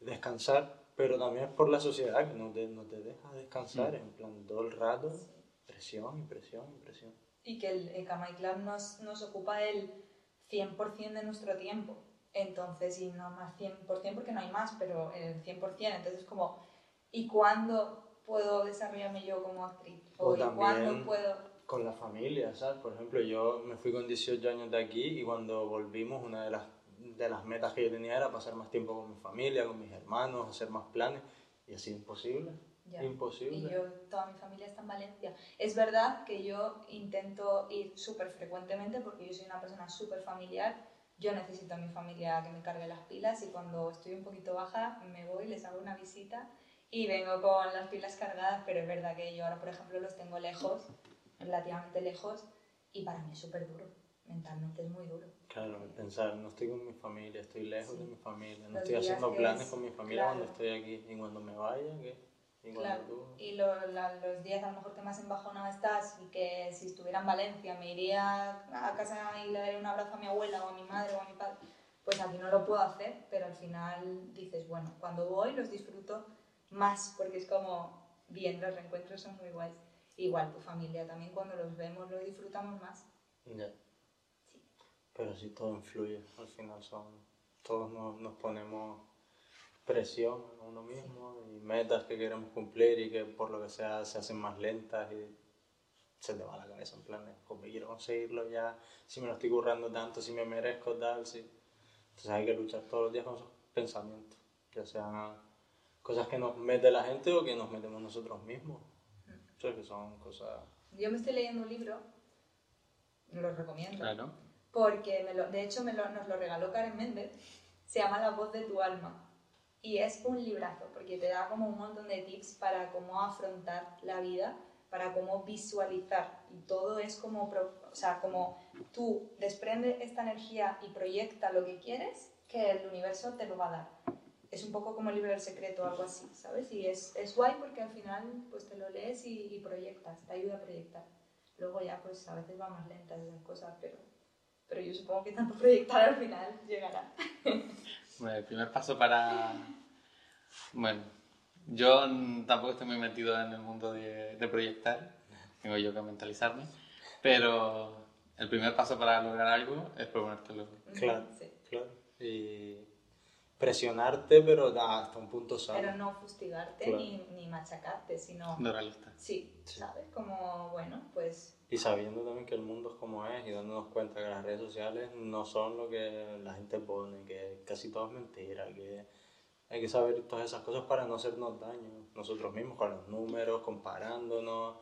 C: descansar, pero también es por la sociedad que no te, no te deja descansar, en plan todo el rato, y presión y presión.
B: Y que el, el Kamai Club nos, nos ocupa el 100% de nuestro tiempo. Entonces, y no más 100% porque no hay más, pero el 100%. Entonces, es como, ¿y cuándo puedo desarrollarme yo como actriz?
C: O
B: ¿O, ¿y
C: también-
B: cuándo puedo...?
C: Con la familia, ¿sabes? Por ejemplo, yo me fui con 18 años de aquí y cuando volvimos una de las, de las metas que yo tenía era pasar más tiempo con mi familia, con mis hermanos, hacer más planes y así imposible.
B: Ya.
C: Imposible.
B: Y yo, toda mi familia está en Valencia. Es verdad que yo intento ir súper frecuentemente porque yo soy una persona súper familiar. Yo necesito a mi familia que me cargue las pilas y cuando estoy un poquito baja me voy, les hago una visita y vengo con las pilas cargadas, pero es verdad que yo ahora, por ejemplo, los tengo lejos, relativamente lejos, y para mí es súper duro. Mentalmente es muy duro.
C: Claro, pensar, no estoy con mi familia, estoy lejos de mi familia, no
B: Los
C: estoy haciendo planes
B: es-
C: con mi familia
B: claro.
C: cuando estoy aquí y cuando me vaya, ¿qué? Y
B: Claro,
C: tú...
B: y lo- la- los días a lo mejor que más embajonado estás y que si estuviera en Valencia me iría a casa y le daría un abrazo a mi abuela o a mi madre o a mi padre, pues aquí no lo puedo hacer, pero al final dices, bueno, cuando voy los disfruto más porque es como, bien, los reencuentros son muy guays. Igual tu familia también cuando los vemos lo disfrutamos más.
C: Ya.
B: Sí.
C: Pero sí, todo influye, al final son... Todos nos, nos ponemos presión a uno mismo y metas que queremos cumplir y que por lo que sea se hacen más lentas y se te va la cabeza en plan, como quiero conseguirlo ya, si me lo estoy currando tanto, si me merezco tal, sí. Entonces hay que luchar todos los días con esos pensamientos, ya sean cosas que nos mete la gente o que nos metemos nosotros mismos. Sea, que son cosas...
B: Yo me estoy leyendo un libro, lo recomiendo.
A: Claro.
B: porque me lo- de hecho me lo- nos lo regaló Karen Méndez, se llama La voz de tu alma y es un librazo porque te da como un montón de tips para cómo afrontar la vida, para cómo visualizar y todo es como, o sea, como tú desprende esta energía y proyecta lo que quieres, que el universo te lo va a dar. es un poco como el libro del secreto o algo así, ¿sabes? Y es, es guay porque al final pues te lo lees y, y proyectas, te ayuda a proyectar. Luego ya pues a veces va más lentas esas cosas, pero, pero yo supongo que tanto [LAUGHS] proyectar al final llegará. [LAUGHS]
A: Bueno, el primer paso para... Bueno, yo tampoco estoy muy metido en el mundo de, de proyectar, tengo yo que mentalizarme, pero el primer paso para lograr algo es proponértelo.
C: Claro.
B: Sí.
C: Claro. Y presionarte, pero hasta un punto sano.
B: Pero no fustigarte
C: Claro.
B: ni, ni machacarte, sino...
A: No realista.
B: Sí,
C: Sí.
B: ¿sabes? Como, bueno, pues
C: Y sabiendo también que el mundo es como es y dándonos cuenta que las redes sociales no son lo que la gente pone, que casi todo es mentira, que hay que saber todas esas cosas para no hacernos daño nosotros mismos con los números, comparándonos,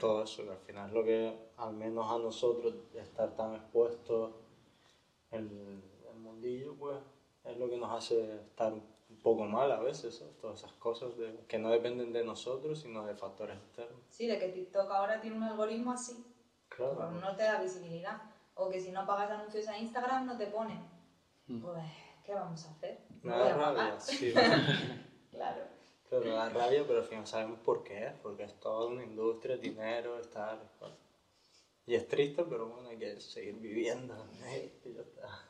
C: todo eso, que al final es lo que al menos a nosotros estar tan expuestos en el mundillo, pues es lo que nos hace estar un poco mal a veces, ¿sabes? todas esas cosas de- que no dependen de nosotros, sino de factores externos.
B: sí, de que TikTok ahora tiene un algoritmo así,
C: Claro.
B: pues no te da visibilidad. O que si no pagas anuncios a Instagram no te ponen.
A: Mm.
B: Pues, ¿qué vamos a hacer?
C: Me da rabia, sí. [LAUGHS]
B: Claro.
C: Claro, da rabia, pero al final sabemos por qué es, porque es toda una industria, dinero, estar... bueno. Y es triste, pero bueno, hay que seguir viviendo. ¿eh? Y ya está.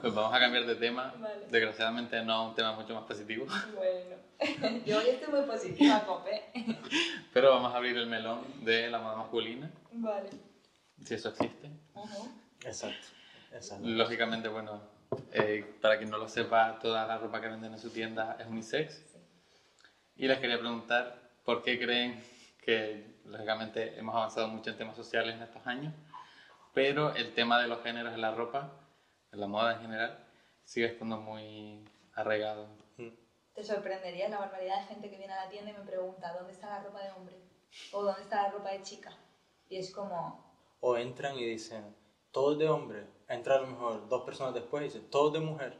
A: Pues vamos a cambiar de tema,
B: Vale.
A: desgraciadamente no a un tema mucho más positivo,
B: Bueno, [LAUGHS] yo hoy estoy muy positiva, Cope.
A: pero vamos a abrir el melón de la moda masculina,
B: Vale.
A: si eso existe.
B: Ujú.
C: Exacto. Exacto.
A: Lógicamente, bueno, eh, para quien no lo sepa, toda la ropa que venden en su tienda es unisex.
B: Sí.
A: Y les quería preguntar por qué creen que, lógicamente, hemos avanzado mucho en temas sociales en estos años, pero el tema de los géneros en la ropa, en la moda en general, sigue estando muy arraigado.
B: Te sorprendería la barbaridad de gente que viene a la tienda y me pregunta ¿dónde está la ropa de hombre? O ¿dónde está la ropa de chica? Y es como,
C: O entran y dicen, todo es de hombre. Entra a lo mejor dos personas después y dicen, todo es de mujer.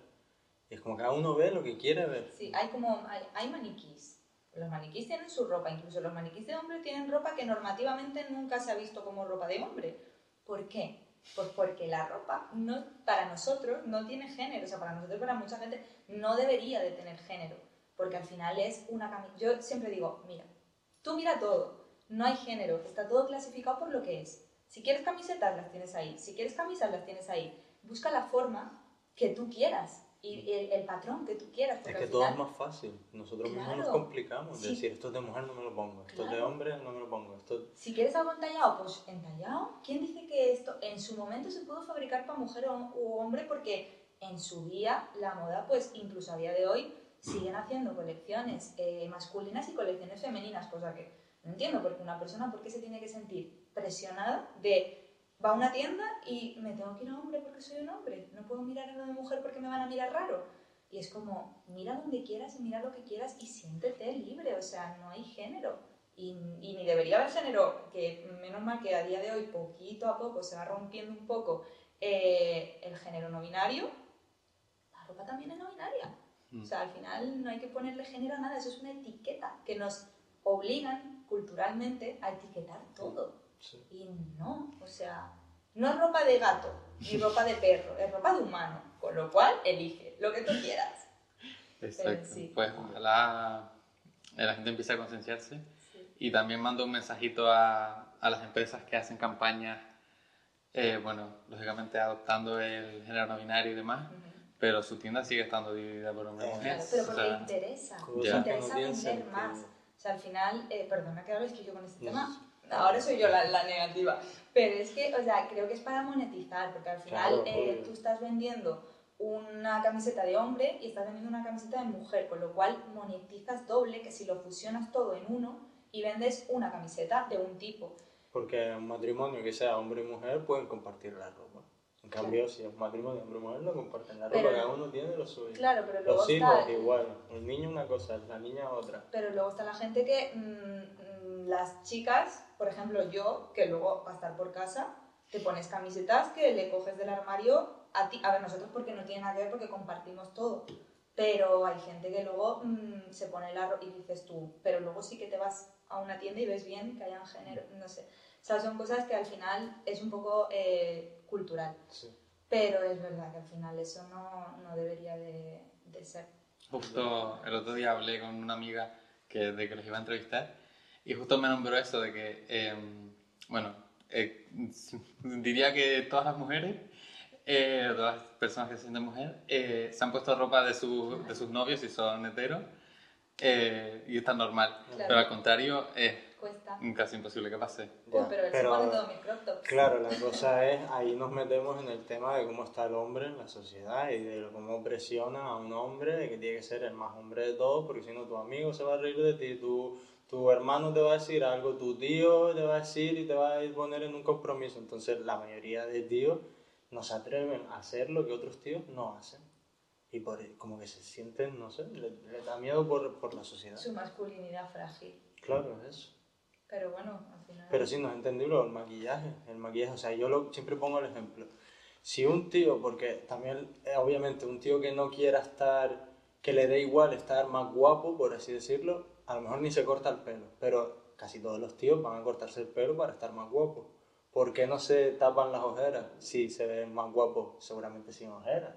C: Y es como que cada uno ve lo que quiere ver.
B: sí, hay como, hay, hay maniquís. Los maniquís tienen su ropa, incluso los maniquís de hombre tienen ropa que normativamente nunca se ha visto como ropa de hombre. ¿Por qué? Pues porque la ropa no, para nosotros no tiene género, o sea, para nosotros, para mucha gente, no debería de tener género, porque al final es una camiseta. Yo siempre digo, mira, tú mira todo, no hay género, está todo clasificado por lo que es. Si quieres camisetas, las tienes ahí, si quieres camisas, las tienes ahí. Busca la forma que tú quieras y el, el patrón que tú quieras.
C: Es que
B: al
C: todo es
B: final-
C: más fácil. Nosotros mismos
B: Claro.
C: nos complicamos
B: Sí.
C: decir, esto es de mujer, no me lo pongo. Esto es de
B: Claro.
C: hombre, no me lo pongo. Esto...
B: Si quieres algo entallado, pues entallado. ¿Quién dice que esto en su momento se pudo fabricar para mujer o, u hombre? Porque en su día la moda, pues incluso a día de hoy, siguen haciendo colecciones eh, masculinas y colecciones femeninas, cosa que no entiendo, porque una persona, ¿por qué se tiene que sentir presionada de va a una tienda y me tengo que ir a hombre porque soy un hombre? No puedo mirar a lo de mujer porque me van a mirar raro. Y es como, mira donde quieras y mira lo que quieras y siéntete libre, o sea, no hay género. Y, y ni debería haber género, que menos mal que a día de hoy, poquito a poco, se va rompiendo un poco eh, el género no binario, la ropa también es no binaria.
A: Mm.
B: O sea, al final no hay que ponerle género a nada, eso es una etiqueta que nos obligan culturalmente a etiquetar todo.
C: Sí.
B: Y no, o sea, no es ropa de gato ni [LAUGHS] ropa de perro, es ropa de humano, con lo cual elige lo que tú quieras.
A: Exacto.
B: sí.
A: Pues ojalá la gente empiece a concienciarse.
B: Sí.
A: Y también mando un mensajito a, a las empresas que hacen campañas, eh, bueno, lógicamente adoptando el género no binario y demás, pero su tienda sigue estando dividida por hombres y mujeres.
B: Claro, pero
A: O
B: porque
A: sea,
B: interesa, interesa vender más. O sea, al final, eh, perdona que hables que yo con este
C: No,
B: tema,
C: sí.
B: ahora soy yo la, la negativa, pero es que, o sea, creo que es para monetizar, porque al final
C: Claro,
B: eh, tú estás vendiendo una camiseta de hombre y estás vendiendo una camiseta de mujer, con lo cual monetizas doble, que si lo fusionas todo en uno y vendes una camiseta de un tipo.
C: Porque en un matrimonio que sea hombre y mujer pueden compartir la ropa. En cambio, si es un matrimonio hombre y mujer, no comparten la ropa,
B: Pero-
C: cada uno tiene lo suyo.
B: Claro, pero luego
C: Los hijos
B: está...
C: igual, el niño una cosa, la niña otra.
B: Pero luego está la gente que, mm, mm, las chicas, por ejemplo yo, que luego va a estar por casa, te pones camisetas que le coges del armario a ti. A ver, nosotros porque no tiene nada que ver porque compartimos todo. Pero hay gente que luego mm, se pone la ro- y dices tú, pero luego sí que te vas a una tienda y ves bien que hayan género, no sé. O sea, son cosas que al final es un poco eh, cultural.
C: Sí.
B: Pero es verdad que al final eso no, no debería de, de ser.
A: Justo el otro día hablé con una amiga que, de que los iba a entrevistar y justo me nombró eso de que, eh, bueno, eh, [LAUGHS] diría que todas las mujeres, eh, todas las personas que se sienten mujer, eh, se han puesto ropa de, su- de sus novios y son heteros eh, y está normal.
B: Claro.
A: Pero al contrario, es casi imposible que pase.
C: Ya,
B: pero él se pone todos mis crop tops.
C: Claro, la cosa es, ahí nos metemos en el tema de cómo está el hombre en la sociedad y de cómo presiona a un hombre, de que tiene que ser el más hombre de todos, porque si no tu amigo se va a reír de ti, tu, tu hermano te va a decir algo, tu tío te va a decir y te va a poner en un compromiso. Entonces la mayoría de tíos no se atreven a hacer lo que otros tíos no hacen. Y por, como que se sienten, no sé, les, les da miedo por, por la sociedad.
B: Su masculinidad frágil.
C: Claro, es eso.
B: Pero bueno, al final.
C: Pero sí, no es entendible el maquillaje. El maquillaje, o sea, yo lo, siempre pongo el ejemplo. Si un tío, porque también, eh, obviamente, un tío que no quiera estar, que le dé igual estar más guapo, por así decirlo, a lo mejor ni se corta el pelo. Pero casi todos los tíos van a cortarse el pelo para estar más guapos. ¿Por qué no se tapan las ojeras? Si se ven más guapos, seguramente sin ojeras.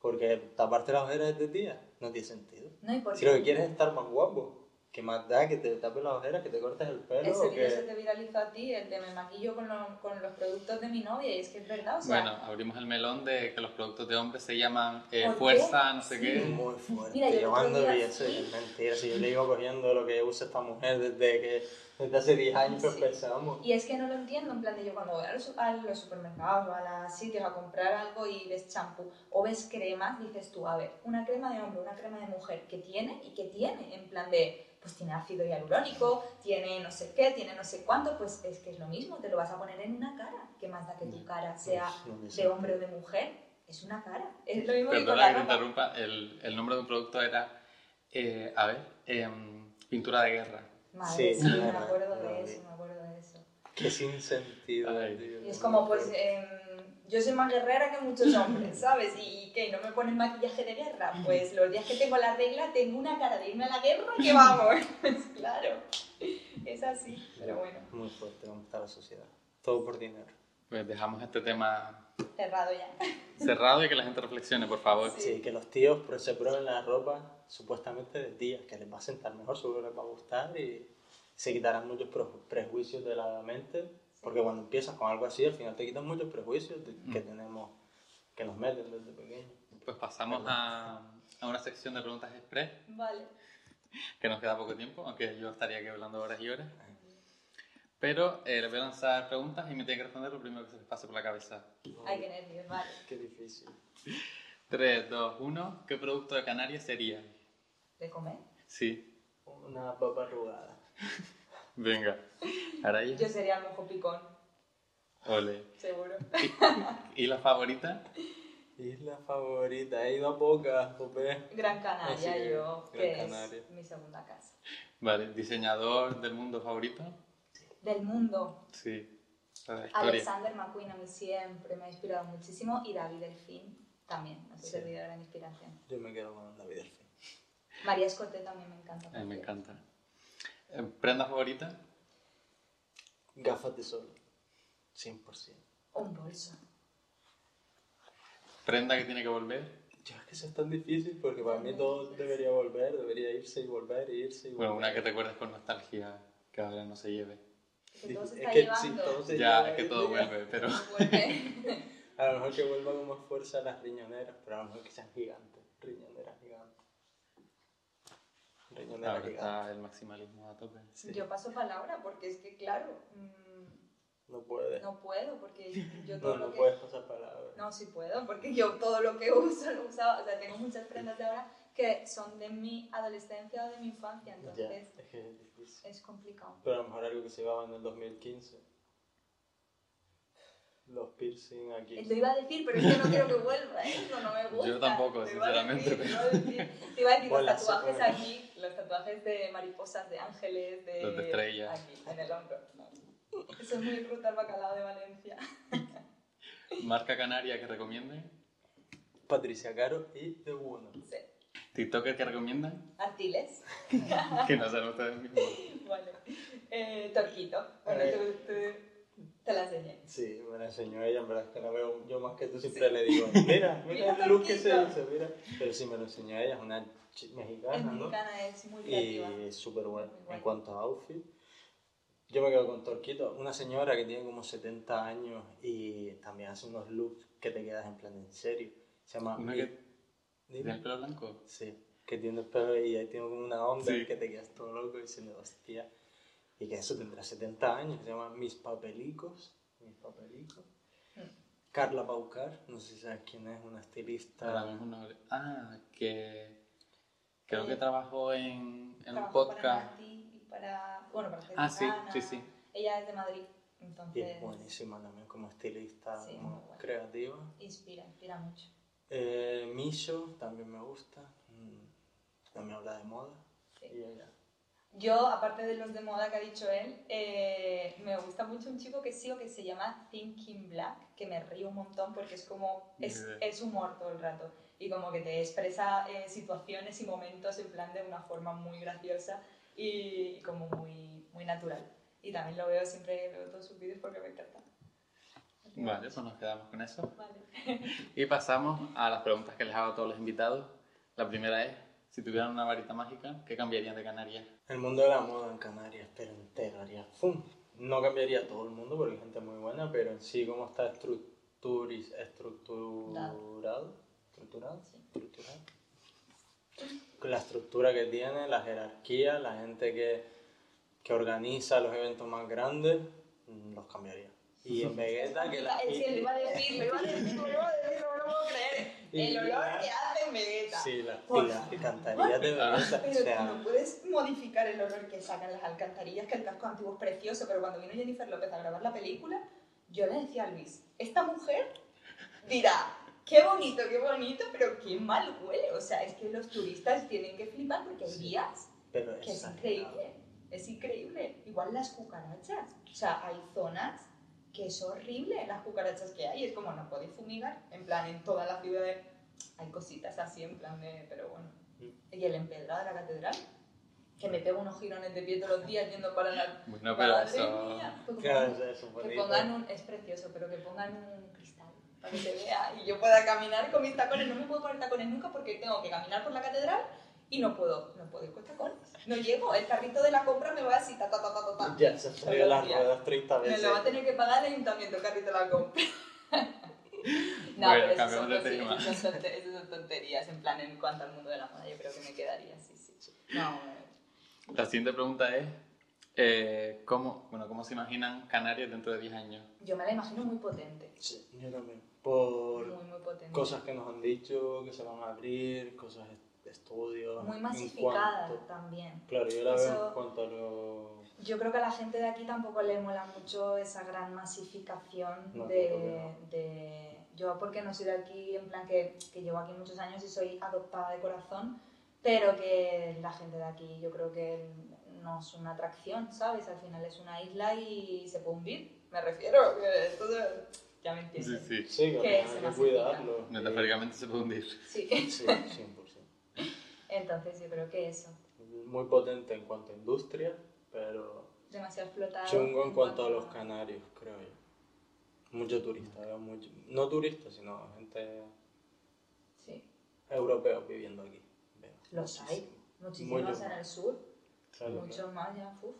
C: Porque taparte las ojeras de tía, no tiene sentido.
B: No, y
C: Si lo que quieres es estar más guapo, que más da que te tapes las ojeras, que te cortes el pelo.
B: ese
C: o
B: vídeo
C: que...
B: se te viralizó a ti, el de me maquillo con, lo- con los productos de mi novia, y es que es verdad, o sea.
A: Bueno, abrimos el melón de que los productos de hombres se llaman eh,
B: ¿Por qué?
A: fuerza, no sé
B: Sí.
A: qué.
C: Muy fuerte.
B: Mira, yo
C: vi eso, es mentira. Si yo le iba cogiendo lo que usa esta mujer desde que desde hace 10 años que
B: Sí.
C: empezamos.
B: Y es que no lo entiendo, en plan de yo cuando voy a los, a los supermercados o a los sitios a comprar algo y ves champú o ves cremas, dices tú, a ver, una crema de hombre, una crema de mujer, ¿qué tiene y qué tiene? En plan de, pues tiene ácido hialurónico, tiene no sé qué, tiene no sé cuánto, pues es que es lo mismo, te lo vas a poner en una cara. ¿Qué más da que tu cara sea
C: Pues,
B: de
C: sé.
B: hombre o de mujer? Es una cara. Es lo mismo que con
A: Perdona
B: la
A: que te
B: ropa.
A: interrumpa, el, el nombre de un producto era, eh, a ver, em, pintura de guerra.
B: Madre,
C: Sí,
B: sí, me acuerdo de eso, me acuerdo de eso.
C: Qué sin sentido,
A: Ay.
C: tío.
B: Y es como, pues, em, yo soy más guerrera que muchos hombres, ¿sabes? ¿Y qué? ¿No me ponen maquillaje de guerra? Pues los días que tengo la regla tengo una cara de irme a la guerra que vamos. [LAUGHS] Pues claro, es así, pero bueno,
C: Muy fuerte cómo está la sociedad. Todo por dinero.
A: Pues dejamos este tema
B: cerrado ya.
A: cerrado y que la gente reflexione, por favor.
C: Sí, que los tíos pues, se prueben la ropa supuestamente de días, que les va a sentar mejor, seguro les va a gustar y se quitarán muchos pre- prejuicios de la mente, porque cuando empiezas con algo así, al final te quitan muchos prejuicios de- que tenemos, que nos meten desde pequeños.
A: Pues pasamos a, a una sección de preguntas express,
B: Vale.
A: que nos queda poco tiempo, aunque yo estaría aquí hablando horas y horas. Pero eh, les voy a lanzar preguntas y me tienen que responder lo primero que se les pase por la cabeza.
B: Ay, qué nervios, vale.
C: Qué difícil.
A: 3, 2, 1. ¿Qué producto de Canarias sería?
B: ¿De comer?
A: Sí.
C: Una papa arrugada. [LAUGHS]
A: Venga. Ahora
B: Yo sería el mojo picón,
A: Ole.
B: seguro.
A: ¿Y la favorita?
C: Isla favorita, he ido a pocas, Jope.
B: Gran Canaria,
C: Así que,
B: yo,
C: Gran
B: que
C: Canaria.
B: es mi segunda casa.
A: Vale. ¿Diseñador del mundo favorito?
B: Del mundo,
A: Sí.
B: Alexander McQueen a mí siempre me ha inspirado muchísimo y David Delfín también, ha servido de gran inspiración.
C: Yo me quedo con David Delfín.
B: María Escote también me encanta.
A: A mí me encanta. Eh, ¿Prenda favorita?
C: Gafas de sol. 100%.
B: cierto. Un bolso.
A: ¿Prenda que tiene que volver?
C: Yo es que eso es tan difícil porque para mí todo debería volver, debería irse y volver, e irse y volver.
A: Bueno, una que recuerdes con nostalgia que ahora no se lleve.
B: Es que todo se
C: Es
B: está
C: que
B: llevando.
C: sí, todo se
A: Ya,
C: lleva,
A: es que todo vuelve, pero... [LAUGHS]
B: Vuelve.
C: A lo mejor que vuelva con más fuerza las riñoneras, pero a lo mejor que sean gigantes. Riñoneras gigantes. Riñoneras
A: Ahora
C: gigantes.
A: está el maximalismo a tope.
C: Sí.
B: Yo paso palabra porque es que, claro, mm,
C: No puedes. No,
B: no puedo porque yo todo
C: no,
B: lo que...
C: puedes pasar palabras.
B: No, sí puedo, porque yo todo lo que uso lo usaba, o sea, tengo muchas prendas de ahora que son de mi adolescencia o de mi infancia,
C: Ya,
B: entonces
C: es que es difícil.
B: es complicado.
C: Pero a lo mejor algo que se llevaba en el 2015. Los piercing aquí.
B: Lo iba a decir, pero es que no quiero que vuelva, ¿eh? eso no me gusta.
A: Yo tampoco,
B: a
A: sinceramente,
B: iba a decir. Te iba a decir
C: Hola,
B: los tatuajes
C: sí,
B: aquí, los tatuajes de mariposas, de ángeles, de...
A: Los de estrellas.
B: Aquí, en el hombro. No. Eso es muy ruta al bacalao de Valencia. [LAUGHS]
A: ¿Marca canaria que recomienden?
C: Patricia Caro y The Uno.
B: Sí.
A: ¿TikToker que recomiendan?
B: Artiles. [LAUGHS]
A: Que no sean ustedes mismos.
B: Vale. Eh, Torquito. Bueno,
C: Eh.
B: tú, tú- Te la enseñé.
C: Sí, me la enseñó ella, en verdad es que la veo yo más que tú, siempre le digo, mira, [LAUGHS] mira
B: Mira,
C: el look que se hizo, mira. Pero sí me lo enseñó ella, es una chi-
B: Es
C: mexicana, ¿no?
B: mexicana, es muy creativa.
C: Y súper buena en cuanto a outfit. Yo me quedo con Torquito, una señora que tiene como 70 años y también hace unos looks que te quedas en plan en serio. Se llama...
A: Una que tiene el pelo blanco.
C: Sí, que tiene el pelo y ahí tiene como una onda
A: Sí.
C: que te quedas todo loco diciendo, hostia. Y que eso tendrá 70 años, se llama Mis Papelicos. Mis Papelicos. Carla Paucar, no sé si sabes quién es, una estilista.
A: Ahora mismo. Ah, que creo que
B: Eh,
A: trabajó en, en un podcast.
B: Para para. Bueno, para
A: Ah, sí, sí, sí.
B: Ella es de Madrid,
C: Y
B: entonces.
C: es buenísima también como estilista,
B: Sí,
C: como
B: muy buena.
C: creativa.
B: Inspira, inspira mucho.
C: Eh, Misho también me gusta. Mm, También habla de moda.
B: Sí.
C: Y ella.
B: Yo, aparte de los de moda que ha dicho él, eh, me gusta mucho un chico que sigo que se llama Thinking Black, que me río un montón porque es como, es, es humor todo el rato y como que te expresa eh, situaciones y momentos en plan de una forma muy graciosa y como muy, muy natural. Y también lo veo, siempre veo todos sus vídeos porque me encanta.
A: Vale, pues nos quedamos con eso.
B: Vale. [LAUGHS]
A: Y pasamos a las preguntas que les hago a todos los invitados. La primera es, si tuvieran una varita mágica, ¿qué cambiarían de Canarias?
C: El mundo de la moda en Canarias, pero entero, haría ¡fum! No cambiaría todo el mundo porque hay gente muy buena, pero en sí cómo está estructuris, estructurado, estructurado,
B: Sí.
C: estructurado. La estructura que tiene, la jerarquía, la gente que, que organiza los eventos más grandes, mm, los cambiaría. Y en Vegeta, que la...
B: Que lo iba a decir, lo iba a decir, lo iba a decir, no me lo puedo creer. El olor que hace en Vegeta.
C: Sí, las
B: favor.
C: alcantarillas de Vegeta, o
B: Pero
C: sea...
B: tú no puedes modificar el olor que sacan las alcantarillas, que el casco antiguo es precioso, pero cuando vino Jennifer López a grabar la película, yo le decía a Luis, esta mujer dirá, qué bonito, qué bonito, pero qué mal huele. O sea, es que los turistas tienen que flipar porque hay
C: Sí.
B: días
C: Pero
B: que es increíble, es increíble. Igual las cucarachas, o sea, hay zonas que es horrible las cucarachas que hay, es como no podéis fumigar, en plan en toda la ciudad hay cositas así, en plan de, pero bueno.
C: Mm.
B: Y el empedrado de la catedral, que me pego unos girones de pie todos los días yendo para la...
A: Bueno, pero
B: Madre
A: eso...
B: mía, pues
C: eso
B: que
C: bonito.
B: pongan un, es precioso, pero que pongan un cristal para que se vea y yo pueda caminar con mis tacones. No me puedo poner tacones nunca porque tengo que caminar por la catedral y no puedo, no puedo ir con tacones. No llego, el carrito de la compra me va así, ta, ta, ta, ta, ta, ta.
C: Ya se salió las ruedas 30
B: Me
C: veces.
B: lo va a tener que pagar el ayuntamiento, el carrito de la compra. [LAUGHS] no,
A: Bueno,
B: pero
A: cambiamos
B: son,
A: de tema.
B: esas son esas son tonterías, en plan, en cuanto al mundo de la moda, yo creo que me quedaría, sí, sí. No,
A: La siguiente pregunta es, eh, ¿cómo, bueno, ¿cómo se imaginan Canarias dentro de 10 años?
B: yo me la imagino muy potente,
C: Sí, yo también. Por
B: muy, muy
C: cosas que nos han dicho, que se van a abrir, cosas de estudios.
B: muy masificada
C: cuanto-
B: también.
C: Claro, yo la veo
B: Eso-
C: en cuanto a lo...
B: Yo creo que a la gente de aquí tampoco le mola mucho esa gran masificación
C: No,
B: de,
C: no.
B: de- Yo porque no soy de aquí, en plan que, que llevo aquí muchos años y soy adoptada de corazón, pero que la gente de aquí yo creo que no es una atracción, ¿sabes? Al final es una isla y se puede hundir, me refiero. de- Ya me
A: Sí,
B: entiendes.
A: sí.
C: Sí, que
B: Que
C: hay
B: se
C: que cuidarlo.
A: Metafóricamente se puede hundir.
B: Sí.
C: Sí, 100%. [LAUGHS]
B: Entonces yo creo que eso.
C: Muy potente en cuanto a industria, pero
B: Demasiado explotado.
C: chungo en cuanto a los canarios, creo yo. Mucho turista, veo mucho. No turistas, sino gente
B: Sí.
C: europea viviendo aquí. Veo
B: Los hay.
C: muchísimo.
B: Muchísimos en el sur.
C: Claro,
B: Muchos más ya, uf.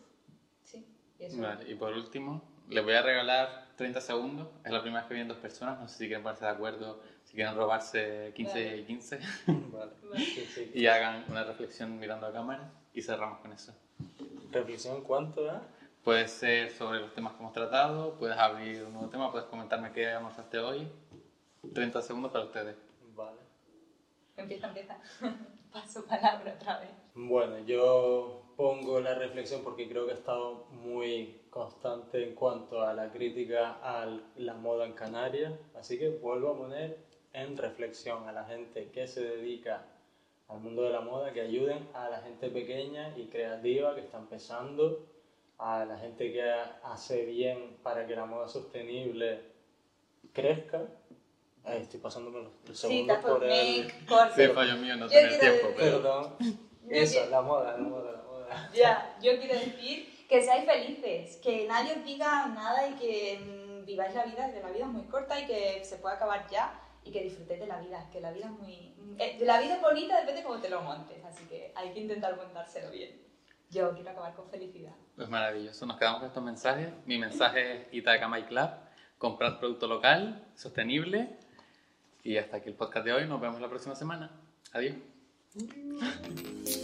B: Sí. Y eso.
A: Vale, y por último, les voy a regalar 30 segundos. Es la primera vez que vienen dos personas. No sé si quieren ponerse de acuerdo, si quieren robarse 15
B: Vale.
A: y 15. [LAUGHS]
C: Vale. [LAUGHS]
A: Y hagan una reflexión mirando a cámara y cerramos con eso.
C: Reflexión, ¿cuánto da?
A: Puede ser sobre los temas que hemos tratado, puedes abrir un nuevo tema, puedes comentarme qué almorzaste hoy. 30 segundos para ustedes.
C: Vale.
B: Empieza, empieza. [LAUGHS] Paso palabra otra vez.
C: Bueno, yo pongo la reflexión porque creo que he estado muy constante en cuanto a la crítica a la moda en Canarias, así que vuelvo a poner en reflexión a la gente que se dedica al mundo de la moda, que ayuden a la gente pequeña y creativa que está empezando, a la gente que hace bien para que la moda sostenible crezca. Ahí estoy pasándome los,
B: Sí,
C: segundos
B: tapo,
C: por el...
A: Sí, fallo mío no
B: Yo
A: tener tiempo, pero...
C: Perdón. Eso, la moda, la moda, la moda.
B: Ya, yo quiero decir que seáis felices, que nadie os diga nada y que mm, viváis la vida, que la vida es muy corta y que se puede acabar ya y que disfrutéis de la vida, que la vida es muy... eh, la vida es bonita depende de cómo te lo montes, así que hay que intentar montárselo bien. Yo quiero acabar con felicidad.
A: Pues maravilloso, nos quedamos con estos mensajes. Mi mensaje es Itaca My Club, comprad producto local, sostenible. Y hasta aquí el podcast de hoy, nos vemos la próxima semana. Adiós. [LAUGHS]